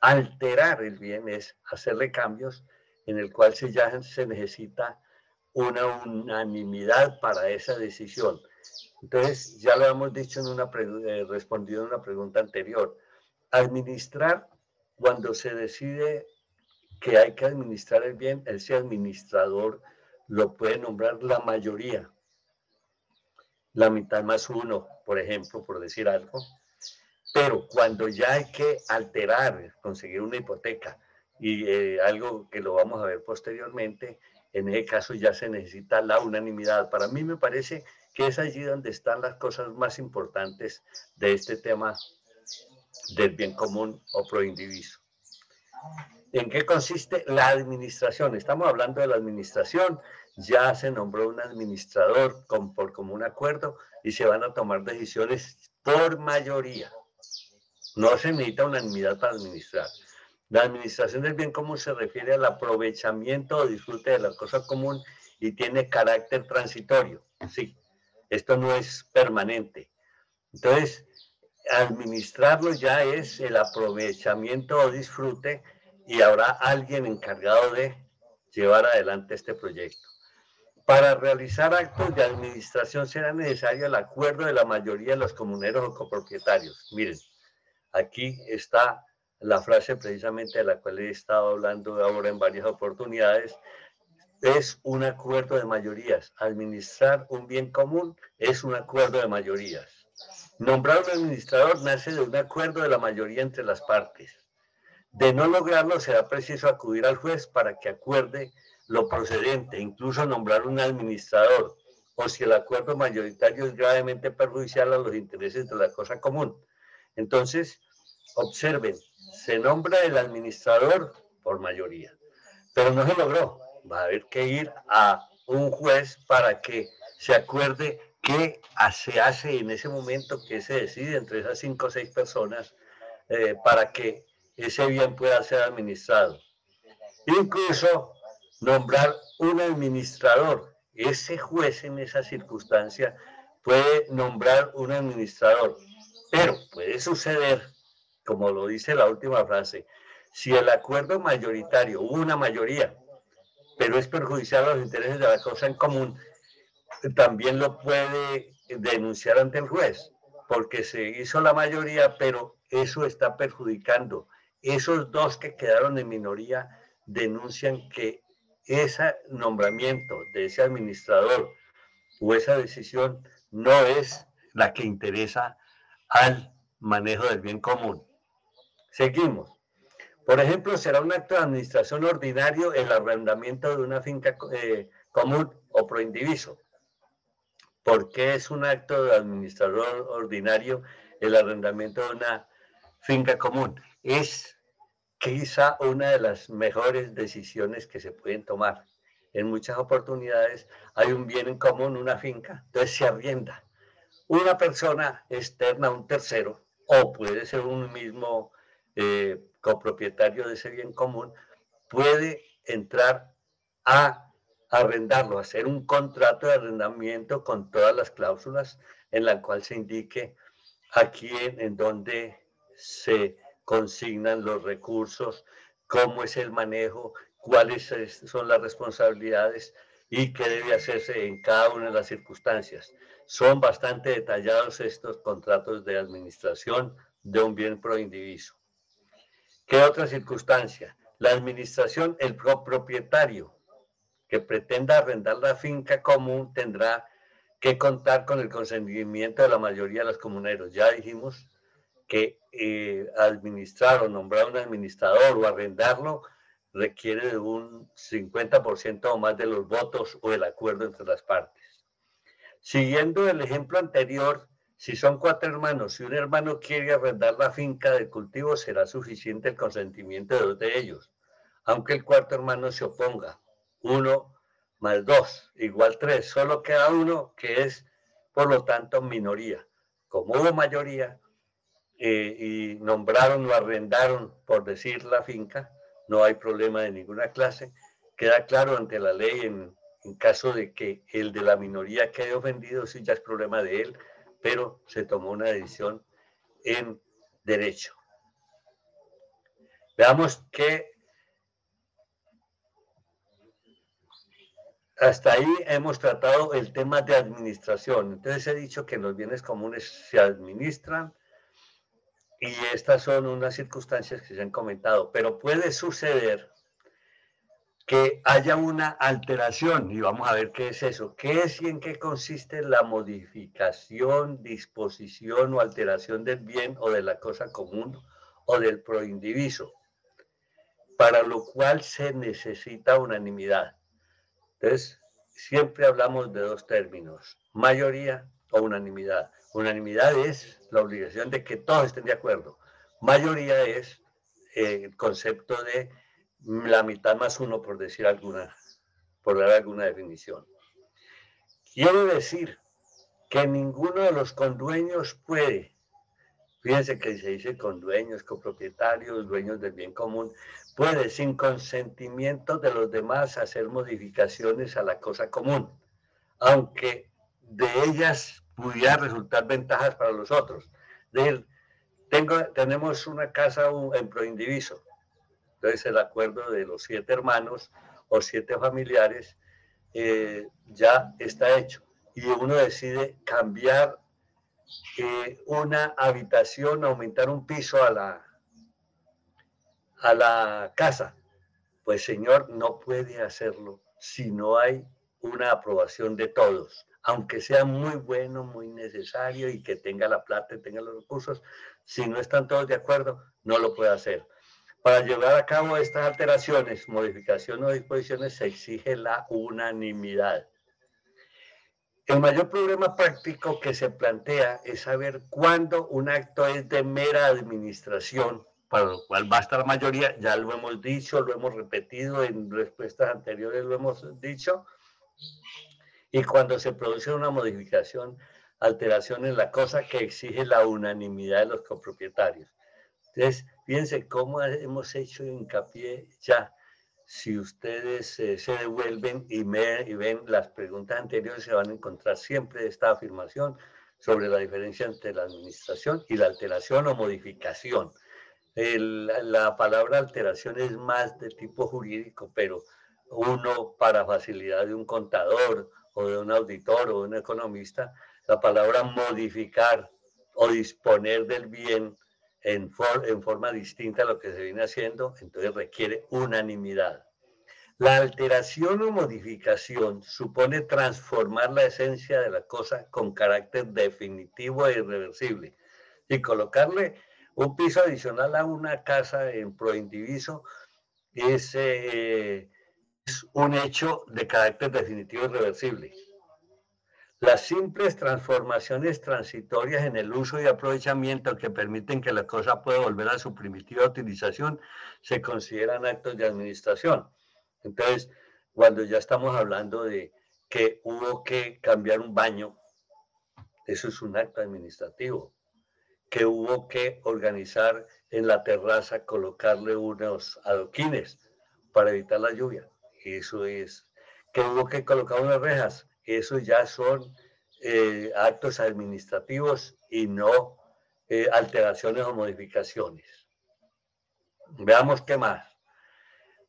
Alterar el bien es hacerle cambios en el cual se, se necesita una unanimidad para esa decisión. Entonces, ya lo hemos dicho en una eh, respondido en una pregunta anterior. Administrar, cuando se decide que hay que administrar el bien, ese administrador lo puede nombrar la mayoría, la mitad más uno, por ejemplo, por decir algo. Pero cuando ya hay que alterar, conseguir una hipoteca y eh, algo que lo vamos a ver posteriormente, en ese caso ya se necesita la unanimidad. Para mí me parece que es allí donde están las cosas más importantes de este tema del bien común o proindiviso. ¿En qué consiste la administración? Estamos hablando de la administración, ya se nombró un administrador con, por común acuerdo y se van a tomar decisiones por mayoría. No se necesita unanimidad para administrar. La administración del bien común se refiere al aprovechamiento o disfrute de la cosa común y tiene carácter transitorio. Sí, esto no es permanente. Entonces, administrarlo ya es el aprovechamiento o disfrute y habrá alguien encargado de llevar adelante este proyecto. Para realizar actos de administración será necesario el acuerdo de la mayoría de los comuneros o copropietarios. Miren, aquí está la frase precisamente de la cual he estado hablando ahora en varias oportunidades. Es un acuerdo de mayorías. Administrar un bien común es un acuerdo de mayorías. Nombrar un administrador nace de un acuerdo de la mayoría entre las partes. De no lograrlo, será preciso acudir al juez para que acuerde lo procedente, incluso nombrar un administrador, o si el acuerdo mayoritario es gravemente perjudicial a los intereses de la cosa común. Entonces, observen, se nombra el administrador por mayoría, pero no se logró. Va a haber que ir a un juez para que se acuerde qué se hace en ese momento, que se decide entre esas cinco o seis personas eh, para que ese bien pueda ser administrado. Incluso nombrar un administrador. Ese juez en esa circunstancia puede nombrar un administrador, pero puede suceder, como lo dice la última frase, si el acuerdo mayoritario, una mayoría, pero es perjudicial a los intereses de la cosa en común, también lo puede denunciar ante el juez, porque se hizo la mayoría, pero eso está perjudicando. Esos dos que quedaron en minoría denuncian que ese nombramiento de ese administrador o esa decisión no es la que interesa al manejo del bien común. Seguimos. Por ejemplo, será un acto de administración ordinario el arrendamiento de una finca eh, común o proindiviso. ¿Por qué es un acto de administrador ordinario el arrendamiento de una finca común? Es quizá una de las mejores decisiones que se pueden tomar. En muchas oportunidades hay un bien en común, una finca, entonces se arrienda. Una persona externa, un tercero, o puede ser un mismo eh, copropietario de ese bien común, puede entrar a arrendarlo, hacer un contrato de arrendamiento con todas las cláusulas en la cual se indique a quién, en dónde se consignan los recursos, cómo es el manejo, cuáles son las responsabilidades y qué debe hacerse en cada una de las circunstancias. Son bastante detallados estos contratos de administración de un bien pro indiviso. ¿Qué otra circunstancia? La administración, el propietario que pretenda arrendar la finca común tendrá que contar con el consentimiento de la mayoría de los comuneros. Ya dijimos que eh, administrar o nombrar un administrador o arrendarlo requiere de un 50% o más de los votos o el acuerdo entre las partes. Siguiendo el ejemplo anterior, si son cuatro hermanos, si un hermano quiere arrendar la finca de cultivo, será suficiente el consentimiento de dos de ellos, aunque el cuarto hermano se oponga uno más dos, igual tres. Solo queda uno que es, por lo tanto, minoría. Como hubo mayoría eh, y nombraron o arrendaron, por decir, la finca, no hay problema de ninguna clase. Queda claro ante la ley en, en caso de que el de la minoría quede ofendido, sí ya es problema de él, pero se tomó una decisión en derecho. Veamos que hasta ahí hemos tratado el tema de administración. Entonces he dicho que los bienes comunes se administran y estas son unas circunstancias que se han comentado, pero puede suceder que haya una alteración y vamos a ver qué es eso. ¿Qué es y en qué consiste la modificación, disposición o alteración del bien o de la cosa común o del proindiviso? Para lo cual se necesita unanimidad. Entonces, siempre hablamos de dos términos, mayoría o unanimidad. Unanimidad es la obligación de que todos estén de acuerdo. Mayoría es eh, el concepto de la mitad más uno, por decir alguna, por dar alguna definición. Quiero decir que ninguno de los condueños puede, fíjense que se dice condueños, copropietarios, dueños del bien común, puede sin consentimiento de los demás hacer modificaciones a la cosa común, aunque de ellas pudiera resultar ventajas para los otros. tengo, tenemos una casa en proindiviso, entonces el acuerdo de los siete hermanos o siete familiares, eh, ya está hecho. Y uno decide cambiar eh, una habitación, aumentar un piso a la, a la casa. Pues señor, no puede hacerlo si no hay una aprobación de todos, aunque sea muy bueno, muy necesario y que tenga la plata y tenga los recursos, si no están todos de acuerdo, no lo puede hacer. Para llevar a cabo estas alteraciones, modificaciones o disposiciones se exige la unanimidad. El mayor problema práctico que se plantea es saber cuándo un acto es de mera administración, para lo cual basta la mayoría, ya lo hemos dicho, lo hemos repetido en respuestas anteriores, lo hemos dicho, y cuando se produce una modificación, alteración en la cosa que exige la unanimidad de los copropietarios. Entonces, fíjense cómo hemos hecho hincapié ya. Si ustedes eh, se devuelven y, y ven las preguntas anteriores, se van a encontrar siempre esta afirmación sobre la diferencia entre la administración y la alteración o modificación. la palabra alteración es más de tipo jurídico, pero uno para facilidad de un contador o de un auditor o de un economista, la palabra modificar o disponer del bien en, en forma distinta a lo que se viene haciendo, entonces requiere unanimidad. La alteración o modificación supone transformar la esencia de la cosa con carácter definitivo e irreversible. Y colocarle un piso adicional a una casa en proindiviso es, eh, es un hecho de carácter definitivo e irreversible. Las simples transformaciones transitorias en el uso y aprovechamiento que permiten que la cosa pueda volver a su primitiva utilización se consideran actos de administración. Entonces, cuando ya estamos hablando de que hubo que cambiar un baño, eso es un acto administrativo. Que hubo que organizar en la terraza, colocarle unos adoquines para evitar la lluvia, eso es. Que hubo que colocar unas rejas, eso ya son eh, actos administrativos y no eh, alteraciones o modificaciones. Veamos qué más.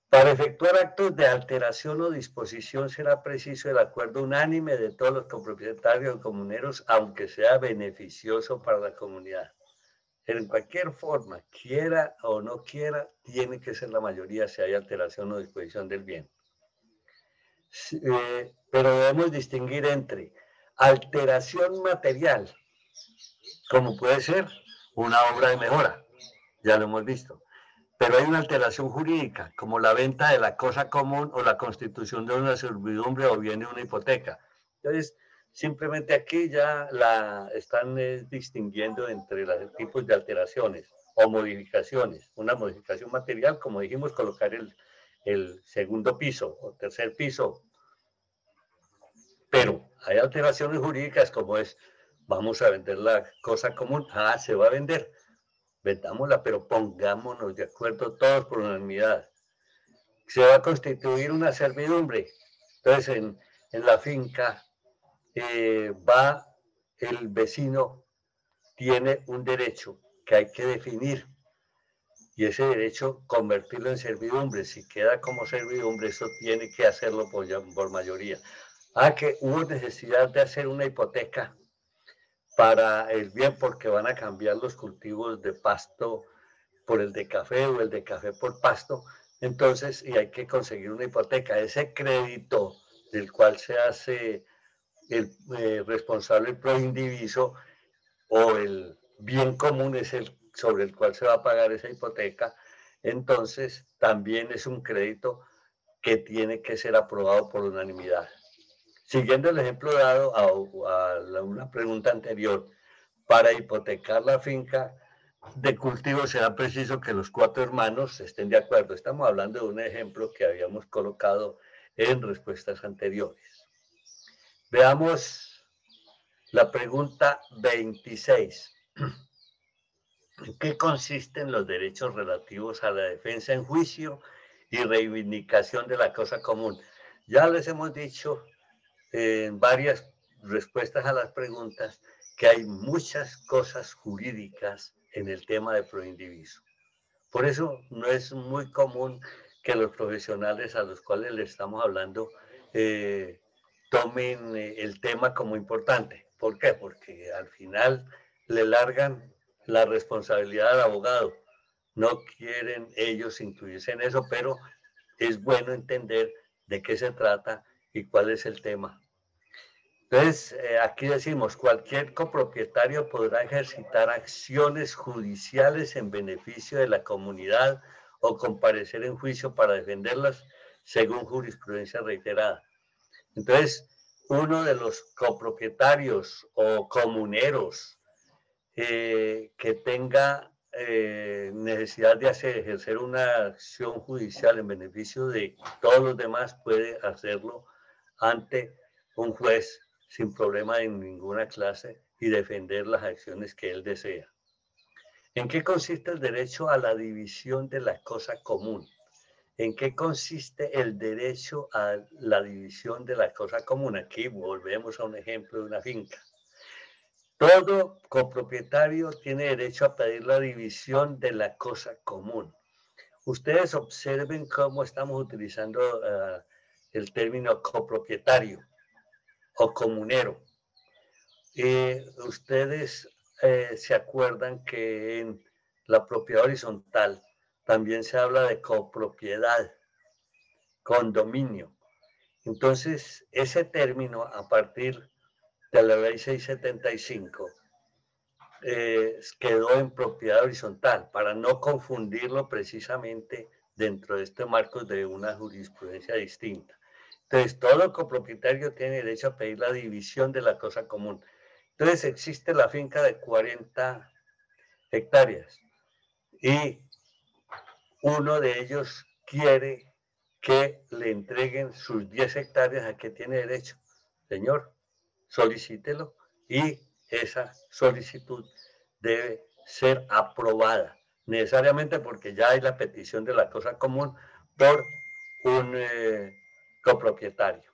Para efectuar actos de alteración o disposición será preciso el acuerdo unánime de todos los copropietarios comuneros, aunque sea beneficioso para la comunidad. En cualquier forma, quiera o no quiera, tiene que ser la mayoría si hay alteración o disposición del bien. Eh, pero debemos distinguir entre alteración material, como puede ser una obra de mejora, ya lo hemos visto. Pero hay una alteración jurídica, como la venta de la cosa común o la constitución de una servidumbre o bien de una hipoteca. Entonces, simplemente aquí ya la están eh, distinguiendo entre los tipos de alteraciones o modificaciones. Una modificación material, como dijimos, colocar el, el segundo piso o tercer piso pero hay alteraciones jurídicas como es, vamos a vender la cosa común, ah, se va a vender, vendámosla, pero pongámonos de acuerdo todos por unanimidad. Se va a constituir una servidumbre. Entonces, en, la finca eh, va el vecino, tiene un derecho que hay que definir y ese derecho convertirlo en servidumbre. Si queda como servidumbre, eso tiene que hacerlo por, por mayoría. Ah, que hubo necesidad de hacer una hipoteca para el bien porque van a cambiar los cultivos de pasto por el de café o el de café por pasto. Entonces, y hay que conseguir una hipoteca. Ese crédito del cual se hace el eh, responsable el proindiviso o el bien común es el sobre el cual se va a pagar esa hipoteca. Entonces, también es un crédito que tiene que ser aprobado por unanimidad. Siguiendo el ejemplo dado a, una pregunta anterior, para hipotecar la finca de cultivo será preciso que los cuatro hermanos estén de acuerdo. Estamos hablando de un ejemplo que habíamos colocado en respuestas anteriores. Veamos la pregunta 26. ¿En qué consisten los derechos relativos a la defensa en juicio y reivindicación de la cosa común? Ya les hemos dicho en varias respuestas a las preguntas que hay muchas cosas jurídicas en el tema de proindiviso. Por eso no es muy común que los profesionales a los cuales le estamos hablando eh, tomen eh, el tema como importante. ¿Por qué? Porque al final le largan la responsabilidad al abogado. No quieren ellos incluirse en eso, pero es bueno entender de qué se trata y cuál es el tema. Entonces, eh, aquí decimos, cualquier copropietario podrá ejercitar acciones judiciales en beneficio de la comunidad o comparecer en juicio para defenderlas según jurisprudencia reiterada. Entonces, uno de los copropietarios o comuneros eh, que tenga eh, necesidad de hacer, ejercer una acción judicial en beneficio de todos los demás puede hacerlo ante un juez sin problema en ninguna clase y defender las acciones que él desea. ¿En qué consiste el derecho a la división de la cosa común? ¿En qué consiste el derecho a la división de la cosa común? Aquí volvemos a un ejemplo de una finca. Todo copropietario tiene derecho a pedir la división de la cosa común. Ustedes observen cómo estamos utilizando ah, el término copropietario o comunero. Eh, ustedes eh, se acuerdan que en la propiedad horizontal también se habla de copropiedad, condominio. Entonces, ese término a partir de la ley 675 eh, quedó en propiedad horizontal para no confundirlo precisamente dentro de este marco de una jurisprudencia distinta. Entonces, todo copropietario tiene derecho a pedir la división de la cosa común. Entonces, existe la finca de 40 hectáreas y uno de ellos quiere que le entreguen sus 10 hectáreas a que tiene derecho. Señor, solicítelo y esa solicitud debe ser aprobada, necesariamente porque ya hay la petición de la cosa común por un eh, copropietario.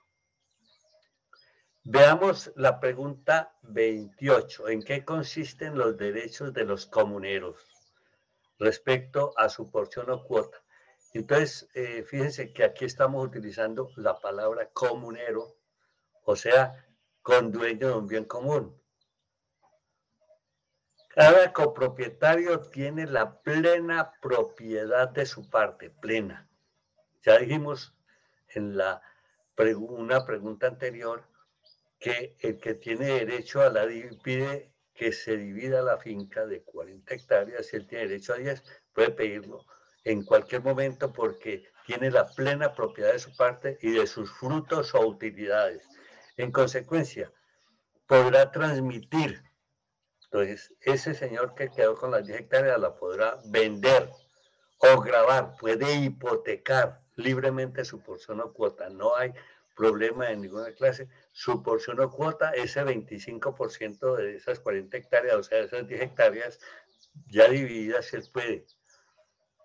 Veamos la pregunta 28. ¿En qué consisten los derechos de los comuneros respecto a su porción o cuota? Entonces, eh, fíjense que aquí estamos utilizando la palabra comunero, o sea, con dueño de un bien común. Cada copropietario tiene la plena propiedad de su parte, plena. Ya dijimos en la una pregunta anterior que el que tiene derecho a la pide que se divida la finca de 40 hectáreas, si él tiene derecho a 10, puede pedirlo en cualquier momento porque tiene la plena propiedad de su parte y de sus frutos o utilidades. En consecuencia, podrá transmitir. Entonces, ese señor que quedó con las 10 hectáreas la podrá vender o grabar, puede hipotecar libremente su porción o cuota. No hay problema de ninguna clase. Su porción o cuota, ese 25% de esas 40 hectáreas, o sea, esas 10 hectáreas ya divididas, él puede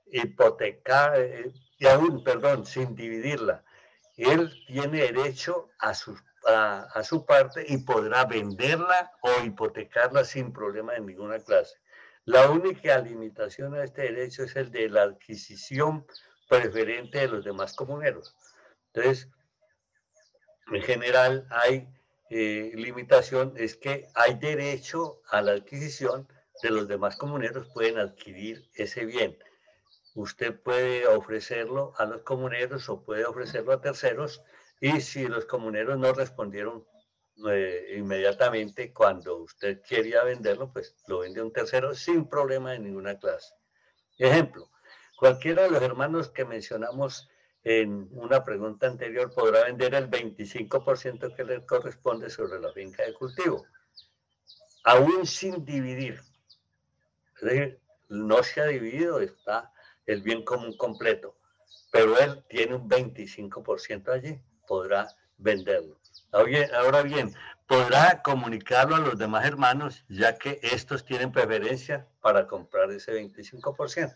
hipotecar, eh, y aún, perdón, sin dividirla. Él tiene derecho a sus a, su parte y podrá venderla o hipotecarla sin problema de ninguna clase. La única limitación a este derecho es el de la adquisición preferente de los demás comuneros. Entonces, en general hay eh, limitación, es que hay derecho a la adquisición de los demás comuneros, pueden adquirir ese bien. Usted puede ofrecerlo a los comuneros o puede ofrecerlo a terceros y si los comuneros no respondieron eh, inmediatamente cuando usted quería venderlo, pues lo vende a un tercero sin problema de ninguna clase. Ejemplo, cualquiera de los hermanos que mencionamos en una pregunta anterior podrá vender el 25% que le corresponde sobre la finca de cultivo, aún sin dividir. Es decir, no se ha dividido, está el bien común completo, pero él tiene un 25% allí podrá venderlo. Ahora bien, podrá comunicarlo a los demás hermanos, ya que estos tienen preferencia para comprar ese 25%,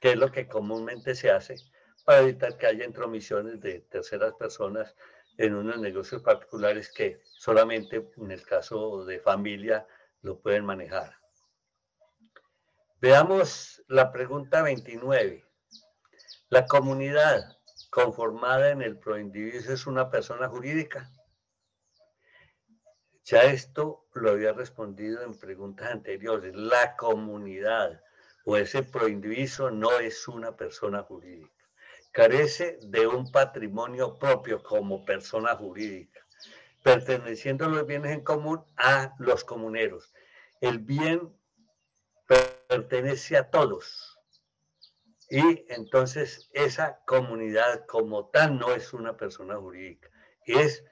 que es lo que comúnmente se hace para evitar que haya intromisiones de terceras personas en unos negocios particulares que solamente en el caso de familia lo pueden manejar. Veamos la pregunta 29. La comunidad conformada en el proindiviso es una persona jurídica. Ya esto lo había respondido en preguntas anteriores. La comunidad o ese proindiviso no es una persona jurídica. Carece de un patrimonio propio como persona jurídica, perteneciendo a los bienes en común a los comuneros. El bien pertenece a todos. Y entonces esa comunidad como tal no es una persona jurídica, es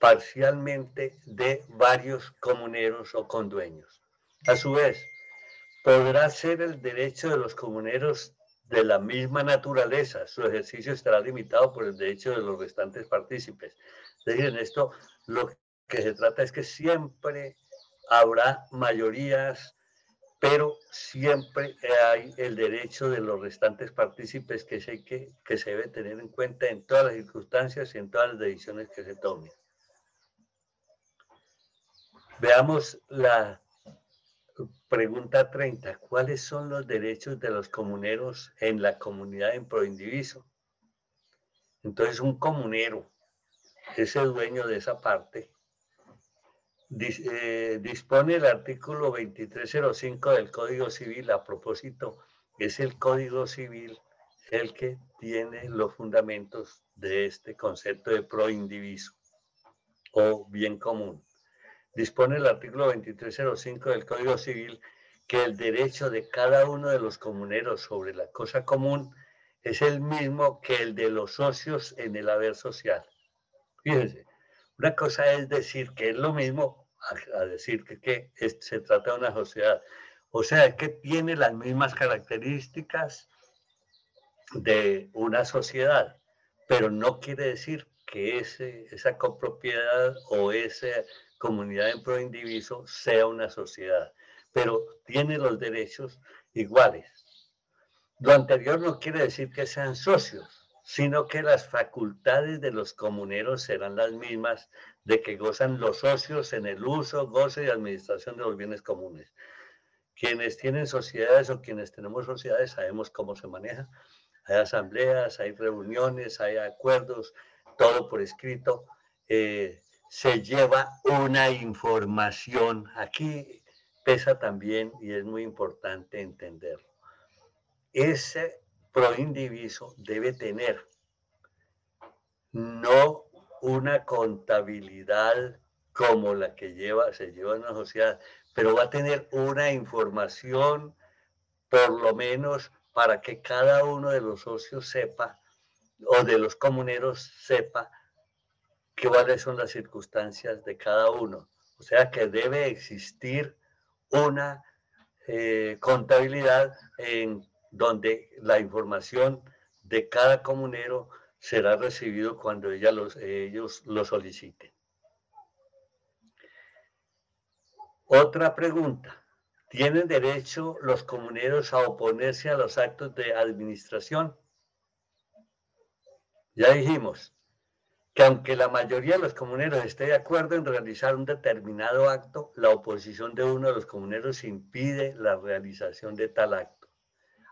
parcialmente de varios comuneros o condueños. A su vez, podrá ser el derecho de los comuneros de la misma naturaleza. Su ejercicio estará limitado por el derecho de los restantes partícipes. Es decir, en esto lo que se trata es que siempre habrá mayorías, pero siempre hay el derecho de los restantes partícipes que, sé que, que se debe tener en cuenta en todas las circunstancias y en todas las decisiones que se tomen. Veamos la pregunta 30. ¿Cuáles son los derechos de los comuneros en la comunidad en proindiviso? Entonces, un comunero, ese dueño de esa parte, eh, dispone el artículo 2305 del Código Civil. A propósito, es el Código Civil el que tiene los fundamentos de este concepto de proindiviso o bien común dispone el artículo 2305 del Código Civil que el derecho de cada uno de los comuneros sobre la cosa común es el mismo que el de los socios en el haber social. Fíjense, una cosa es decir que es lo mismo a, decir que, se trata de una sociedad. O sea, que tiene las mismas características de una sociedad, pero no quiere decir que ese, esa copropiedad o ese comunidad en pro indiviso sea una sociedad, pero tiene los derechos iguales. Lo anterior no quiere decir que sean socios, sino que las facultades de los comuneros serán las mismas de que gozan los socios en el uso, goce y administración de los bienes comunes. Quienes tienen sociedades o quienes tenemos sociedades sabemos cómo se maneja. Hay asambleas, hay reuniones, hay acuerdos, todo por escrito. Eh, se lleva una información. Aquí pesa también y es muy importante entenderlo. Ese proindiviso debe tener no una contabilidad como la que lleva, se lleva en una sociedad, pero va a tener una información por lo menos para que cada uno de los socios sepa o de los comuneros sepa cuáles son las circunstancias de cada uno. O sea que debe existir una eh, contabilidad en donde la información de cada comunero será recibido cuando ella los, ellos lo soliciten. Otra pregunta. ¿Tienen derecho los comuneros a oponerse a los actos de administración? Ya dijimos, que aunque la mayoría de los comuneros esté de acuerdo en realizar un determinado acto, la oposición de uno de los comuneros impide la realización de tal acto.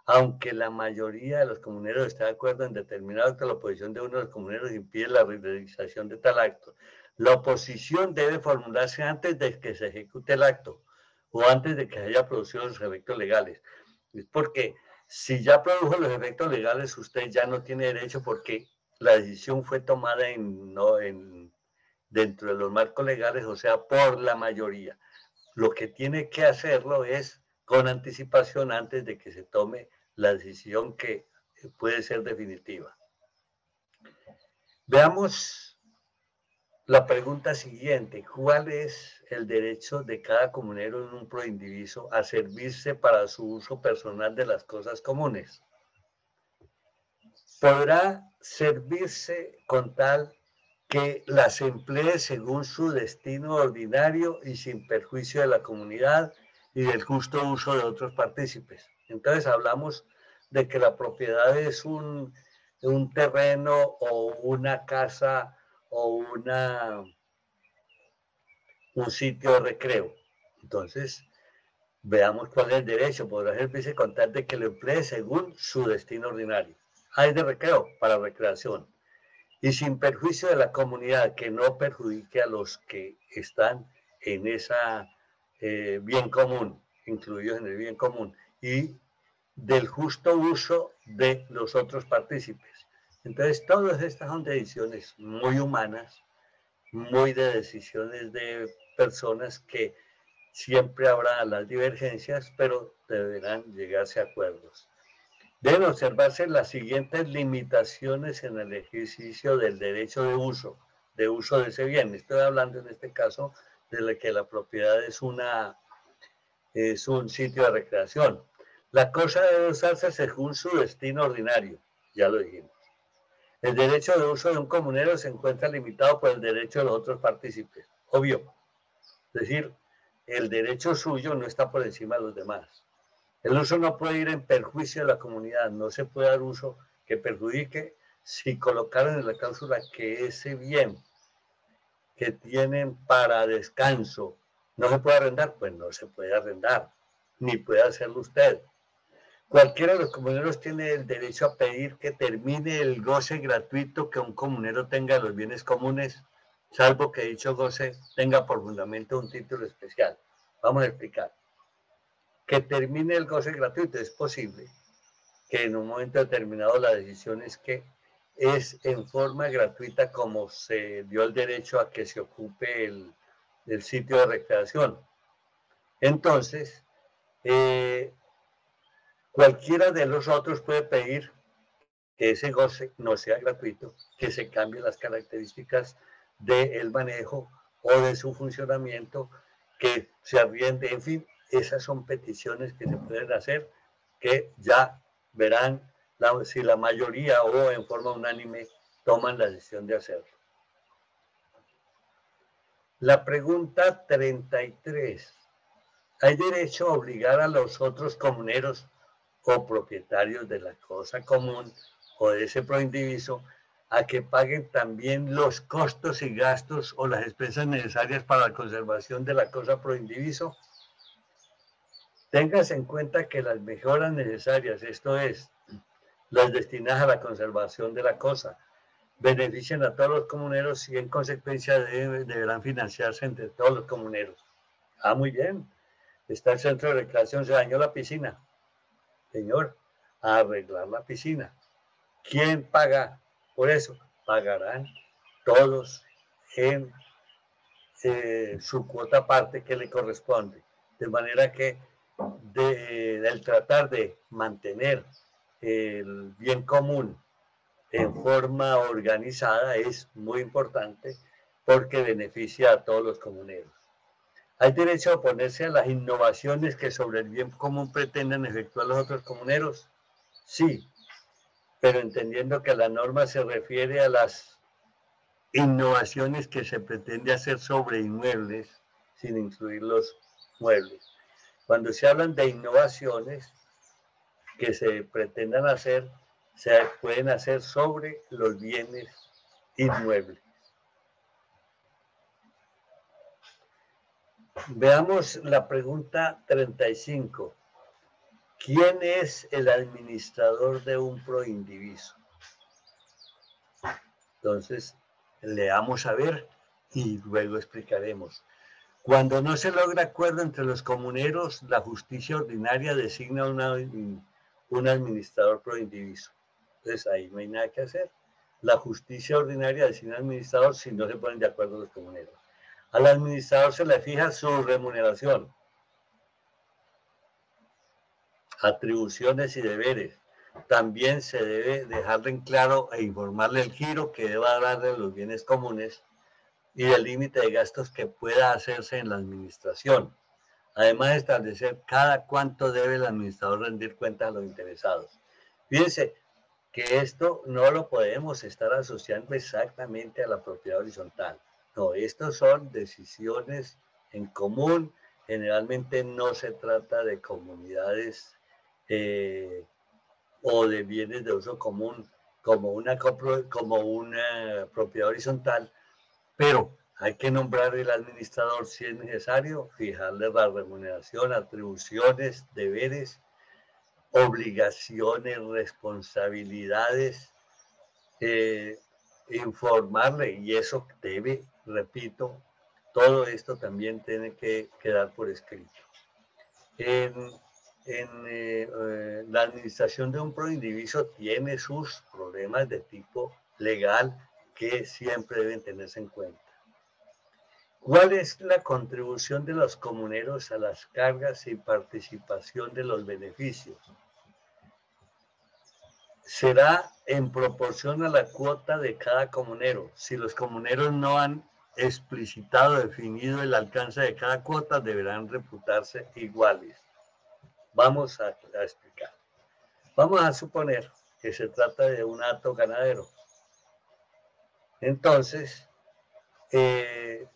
Aunque la mayoría de los comuneros esté de acuerdo en determinado acto, la oposición de uno de los comuneros impide la realización de tal acto. La oposición debe formularse antes de que se ejecute el acto o antes de que haya producido los efectos legales. Es porque si ya produjo los efectos legales, usted ya no tiene derecho porque la decisión fue tomada en, no, en, dentro de los marcos legales, o sea, por la mayoría. Lo que tiene que hacerlo es con anticipación antes de que se tome la decisión que puede ser definitiva. Veamos la pregunta siguiente. ¿Cuál es el derecho de cada comunero en un proindiviso a servirse para su uso personal de las cosas comunes? podrá servirse con tal que las emplee según su destino ordinario y sin perjuicio de la comunidad y del justo uso de otros partícipes. Entonces hablamos de que la propiedad es un, un terreno o una casa o una, un sitio de recreo. Entonces, Veamos cuál es el derecho. Podrá servirse con tal de que lo emplee según su destino ordinario. Hay de recreo para recreación. Y sin perjuicio de la comunidad, que no perjudique a los que están en esa eh, bien común, incluidos en el bien común, y del justo uso de los otros partícipes. Entonces, todas estas son decisiones muy humanas, muy de decisiones de personas que siempre habrá las divergencias, pero deberán llegarse a acuerdos. Deben observarse las siguientes limitaciones en el ejercicio del derecho de uso, de uso de ese bien. Estoy hablando en este caso de que la propiedad es, una, es un sitio de recreación. La cosa debe usarse según su destino ordinario, ya lo dijimos. El derecho de uso de un comunero se encuentra limitado por el derecho de los otros partícipes, obvio. Es decir, el derecho suyo no está por encima de los demás. El uso no puede ir en perjuicio de la comunidad, no se puede dar uso que perjudique si colocaron en la cláusula que ese bien que tienen para descanso no se puede arrendar, pues no se puede arrendar, ni puede hacerlo usted. Cualquiera de los comuneros tiene el derecho a pedir que termine el goce gratuito que un comunero tenga de los bienes comunes salvo que dicho goce tenga por fundamento un título especial. Vamos a explicar. Que termine el goce gratuito es posible que en un momento determinado la decisión es que es en forma gratuita como se dio el derecho a que se ocupe el, sitio de recreación. Entonces, eh, cualquiera de los otros puede pedir que ese goce no sea gratuito, que se cambien las características del manejo o de su funcionamiento, que se arriende, en fin, esas son peticiones que se pueden hacer que ya verán si la mayoría o en forma unánime toman la decisión de hacerlo. La pregunta 33. ¿Hay derecho a obligar a los otros comuneros o propietarios de la cosa común o de ese proindiviso a que paguen también los costos y gastos o las expensas necesarias para la conservación de la cosa pro indiviso. Tengas en cuenta que las mejoras necesarias, esto es, las destinadas a la conservación de la cosa, benefician a todos los comuneros y en consecuencia deberán financiarse entre todos los comuneros. Ah, muy bien. Está el centro de recreación, se dañó la piscina. Señor, a arreglar la piscina. ¿Quién paga? Por eso pagarán todos en eh, su cuota parte que le corresponde. De manera que del tratar de mantener el bien común en forma organizada es muy importante porque beneficia a todos los comuneros. ¿Hay derecho a oponerse a las innovaciones que sobre el bien común pretenden efectuar los otros comuneros? Sí, pero entendiendo que la norma se refiere a las innovaciones que se pretende hacer sobre inmuebles, sin incluir los muebles. Cuando se hablan de innovaciones que se pretendan hacer, se pueden hacer sobre los bienes inmuebles. Veamos la pregunta 35. ¿Quién es el administrador de un proindiviso? Entonces, leamos a ver y luego explicaremos. Cuando no se logra acuerdo entre los comuneros, la justicia ordinaria designa un administrador proindiviso. Entonces, ahí no hay nada que hacer. La justicia ordinaria designa administrador si no se ponen de acuerdo los comuneros. Al administrador se le fija su remuneración atribuciones y deberes. También se debe dejarle en claro e informarle el giro que deba darle de los bienes comunes y el límite de gastos que pueda hacerse en la administración. Además de establecer cada cuánto debe el administrador rendir cuenta a los interesados. Fíjense que esto no lo podemos estar asociando exactamente a la propiedad horizontal. No, estos son decisiones en común. Generalmente no se trata de comunidades eh, o de bienes de uso común como una, como una propiedad horizontal, pero Hay que nombrar el administrador si es necesario, fijarle la remuneración, atribuciones, deberes, obligaciones, responsabilidades, eh, informarle y eso debe, repito, todo esto también tiene que quedar por escrito. En, eh, eh, la administración de un proindiviso tiene sus problemas de tipo legal que siempre deben tenerse en cuenta. ¿Cuál es la contribución de los comuneros a las cargas y participación de los beneficios? Será en proporción a la cuota de cada comunero. Si los comuneros no han explicitado, definido el alcance de cada cuota, deberán reputarse iguales. Vamos a, explicar. Vamos a suponer que se trata de un acto ganadero. Entonces, eh,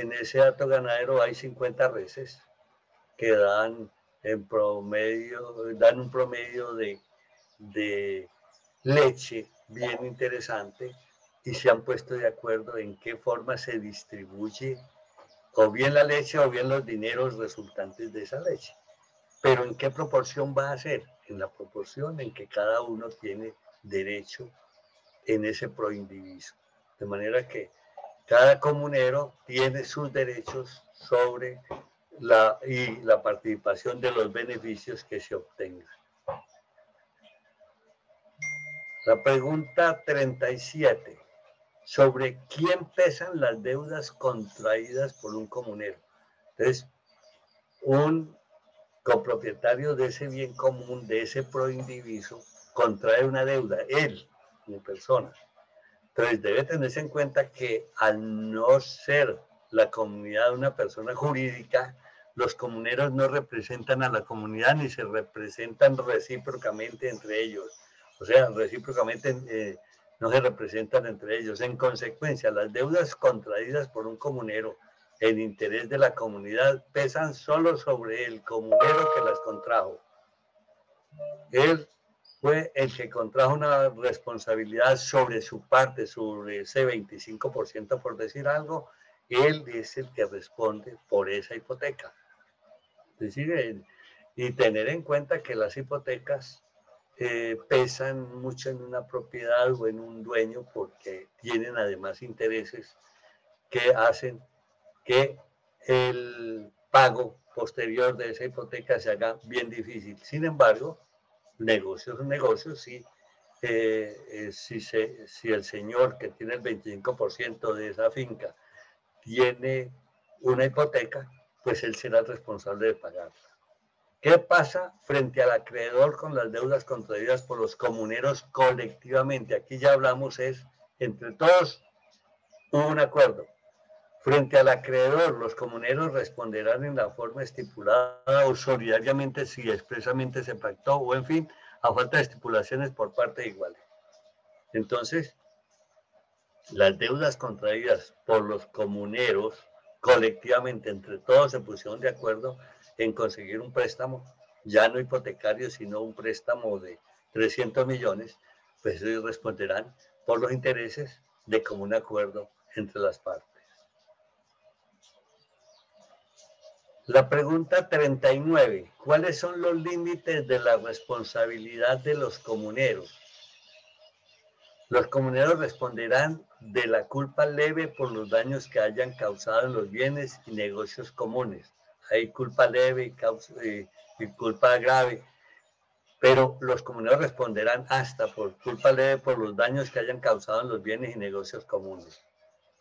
en ese acto ganadero hay 50 reses que dan en promedio, dan un promedio de, de leche bien interesante y se han puesto de acuerdo en qué forma se distribuye o bien la leche o bien los dineros resultantes de esa leche. Pero en qué proporción va a ser? En la proporción en que cada uno tiene derecho en ese proindiviso. De manera que cada comunero tiene sus derechos sobre la, y la participación de los beneficios que se obtengan. La pregunta 37 sobre quién pesan las deudas contraídas por un comunero. Entonces, un copropietario de ese bien común, de ese proindiviso, contrae una deuda, él, mi persona. Entonces, debe tenerse en cuenta que al no ser la comunidad una persona jurídica, los comuneros no representan a la comunidad ni se representan recíprocamente entre ellos. O sea, recíprocamente eh, no se representan entre ellos. En consecuencia, las deudas contraídas por un comunero en interés de la comunidad pesan solo sobre el comunero que las contrajo. Él fue el que contrajo una responsabilidad sobre su parte, sobre ese 25% por decir algo, él es el que responde por esa hipoteca. Es decir, y tener en cuenta que las hipotecas eh, pesan mucho en una propiedad o en un dueño porque tienen además intereses que hacen que el pago posterior de esa hipoteca se haga bien difícil. Sin embargo, negocios negocios, sí, eh, eh, si, se, si el señor que tiene el 25% de esa finca tiene una hipoteca, pues él será responsable de pagarla. ¿Qué pasa frente al acreedor con las deudas contraídas por los comuneros colectivamente? Aquí ya hablamos es, entre todos hubo un acuerdo. Frente al acreedor, los comuneros responderán en la forma estipulada o solidariamente si expresamente se pactó o en fin, a falta de estipulaciones por parte de iguales. Entonces, las deudas contraídas por los comuneros colectivamente entre todos se pusieron de acuerdo en conseguir un préstamo, ya no hipotecario, sino un préstamo de 300 millones, pues ellos responderán por los intereses de común acuerdo entre las partes. La pregunta 39. ¿Cuáles son los límites de la responsabilidad de los comuneros? Los comuneros responderán de la culpa leve por los daños que hayan causado en los bienes y negocios comunes, hay culpa leve y, culpa grave, pero los comuneros responderán hasta por culpa leve por los daños que hayan causado en los bienes y negocios comunes.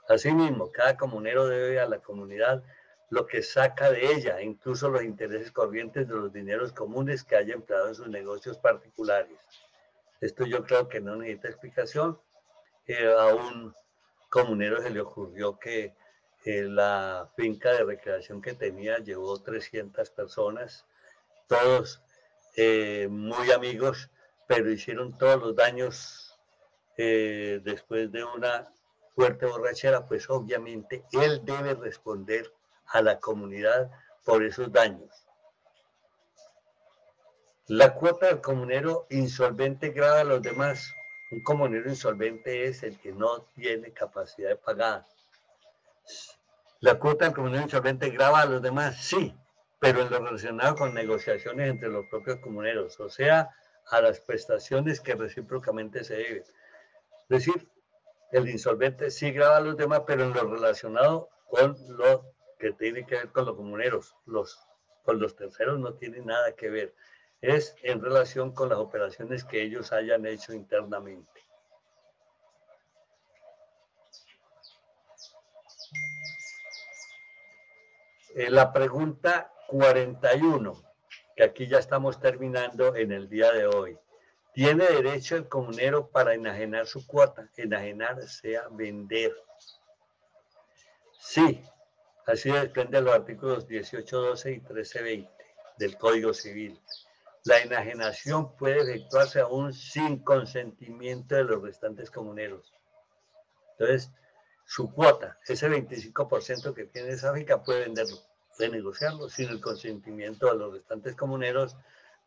Asimismo, cada comunero debe a la comunidad lo que saca de ella, incluso los intereses corrientes de los dineros comunes que haya empleado en sus negocios particulares. Esto yo creo que no necesita explicación. Eh, a un comunero se le ocurrió que la finca de recreación que tenía llevó 300 personas, todos eh, muy amigos, pero hicieron todos los daños eh, después de una fuerte borrachera, pues obviamente él debe responder a la comunidad por esos daños. La cuota del comunero insolvente grava a los demás. Un comunero insolvente es el que no tiene capacidad de pagar ¿La cuota del comunero insolvente graba a los demás? Sí, pero en lo relacionado con negociaciones entre los propios comuneros, o sea, a las prestaciones que recíprocamente se deben. Es decir, el insolvente sí graba a los demás, pero en lo relacionado con lo que tiene que ver con los comuneros. Los, con los terceros no tiene nada que ver. Es en relación con las operaciones que ellos hayan hecho internamente. Eh, la pregunta 41, que aquí ya estamos terminando en el día de hoy. ¿Tiene derecho el comunero para enajenar su cuota? Enajenar sea vender. Sí, así depende de los artículos 18, 12 y 13, 20 del Código Civil. La enajenación puede efectuarse aún sin consentimiento de los restantes comuneros. Entonces, su cuota, ese 25% que tiene esa finca, puede venderlo de negociarlo sin el consentimiento de los restantes comuneros,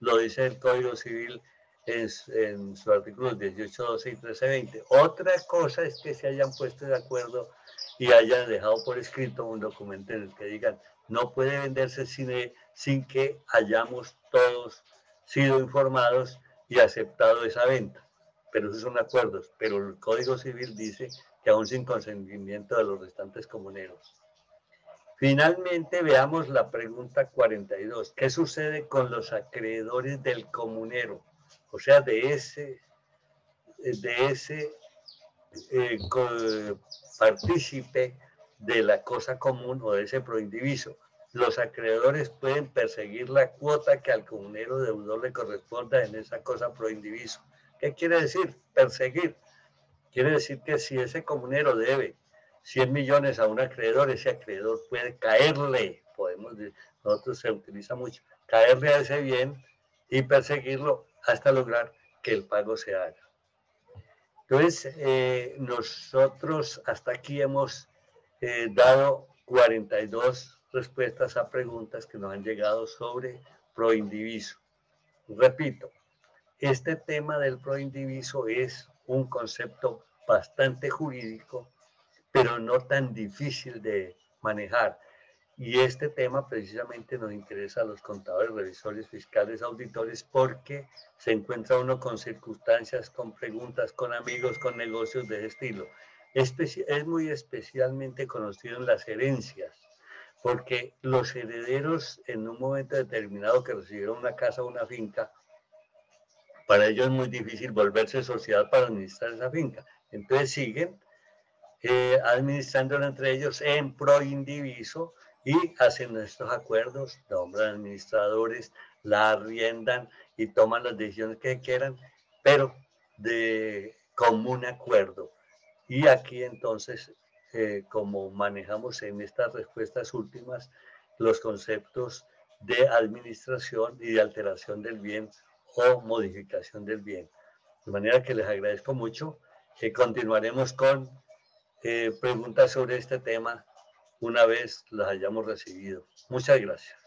lo dice el Código Civil en, en sus artículos 18, 12 y 13, 20. Otra cosa es que se hayan puesto de acuerdo y hayan dejado por escrito un documento en el que digan no puede venderse sin, sin que hayamos todos sido informados y aceptado esa venta. Pero esos son acuerdos. Pero el Código Civil dice que aún sin consentimiento de los restantes comuneros. Finalmente, veamos la pregunta 42. ¿Qué sucede con los acreedores del comunero? O sea, de ese, de ese eh, partícipe de la cosa común o de ese proindiviso. Los acreedores pueden perseguir la cuota que al comunero deudor le corresponda en esa cosa proindiviso. ¿Qué quiere decir? Perseguir. Quiere decir que si ese comunero debe 100 millones a un acreedor, ese acreedor puede caerle, podemos nosotros se utiliza mucho, caerle a ese bien y perseguirlo hasta lograr que el pago se haga. Entonces, eh, nosotros hasta aquí hemos eh, dado 42 respuestas a preguntas que nos han llegado sobre proindiviso. Repito, este tema del proindiviso es un concepto bastante jurídico pero no tan difícil de manejar. Y este tema precisamente nos interesa a los contadores, revisores, fiscales, auditores, porque se encuentra uno con circunstancias, con preguntas, con amigos, con negocios de ese estilo. Es, es muy especialmente conocido en las herencias, porque los herederos en un momento determinado que recibieron una casa o una finca, para ellos es muy difícil volverse sociedad para administrar esa finca. Entonces siguen eh, administrándolo entre ellos en pro indiviso y hacen estos acuerdos, nombran administradores, la arriendan y toman las decisiones que quieran, pero de común acuerdo. Y aquí entonces, eh, como manejamos en estas respuestas últimas, los conceptos de administración y de alteración del bien o modificación del bien. De manera que les agradezco mucho. que continuaremos con eh, preguntas sobre este tema una vez las hayamos recibido. Muchas gracias.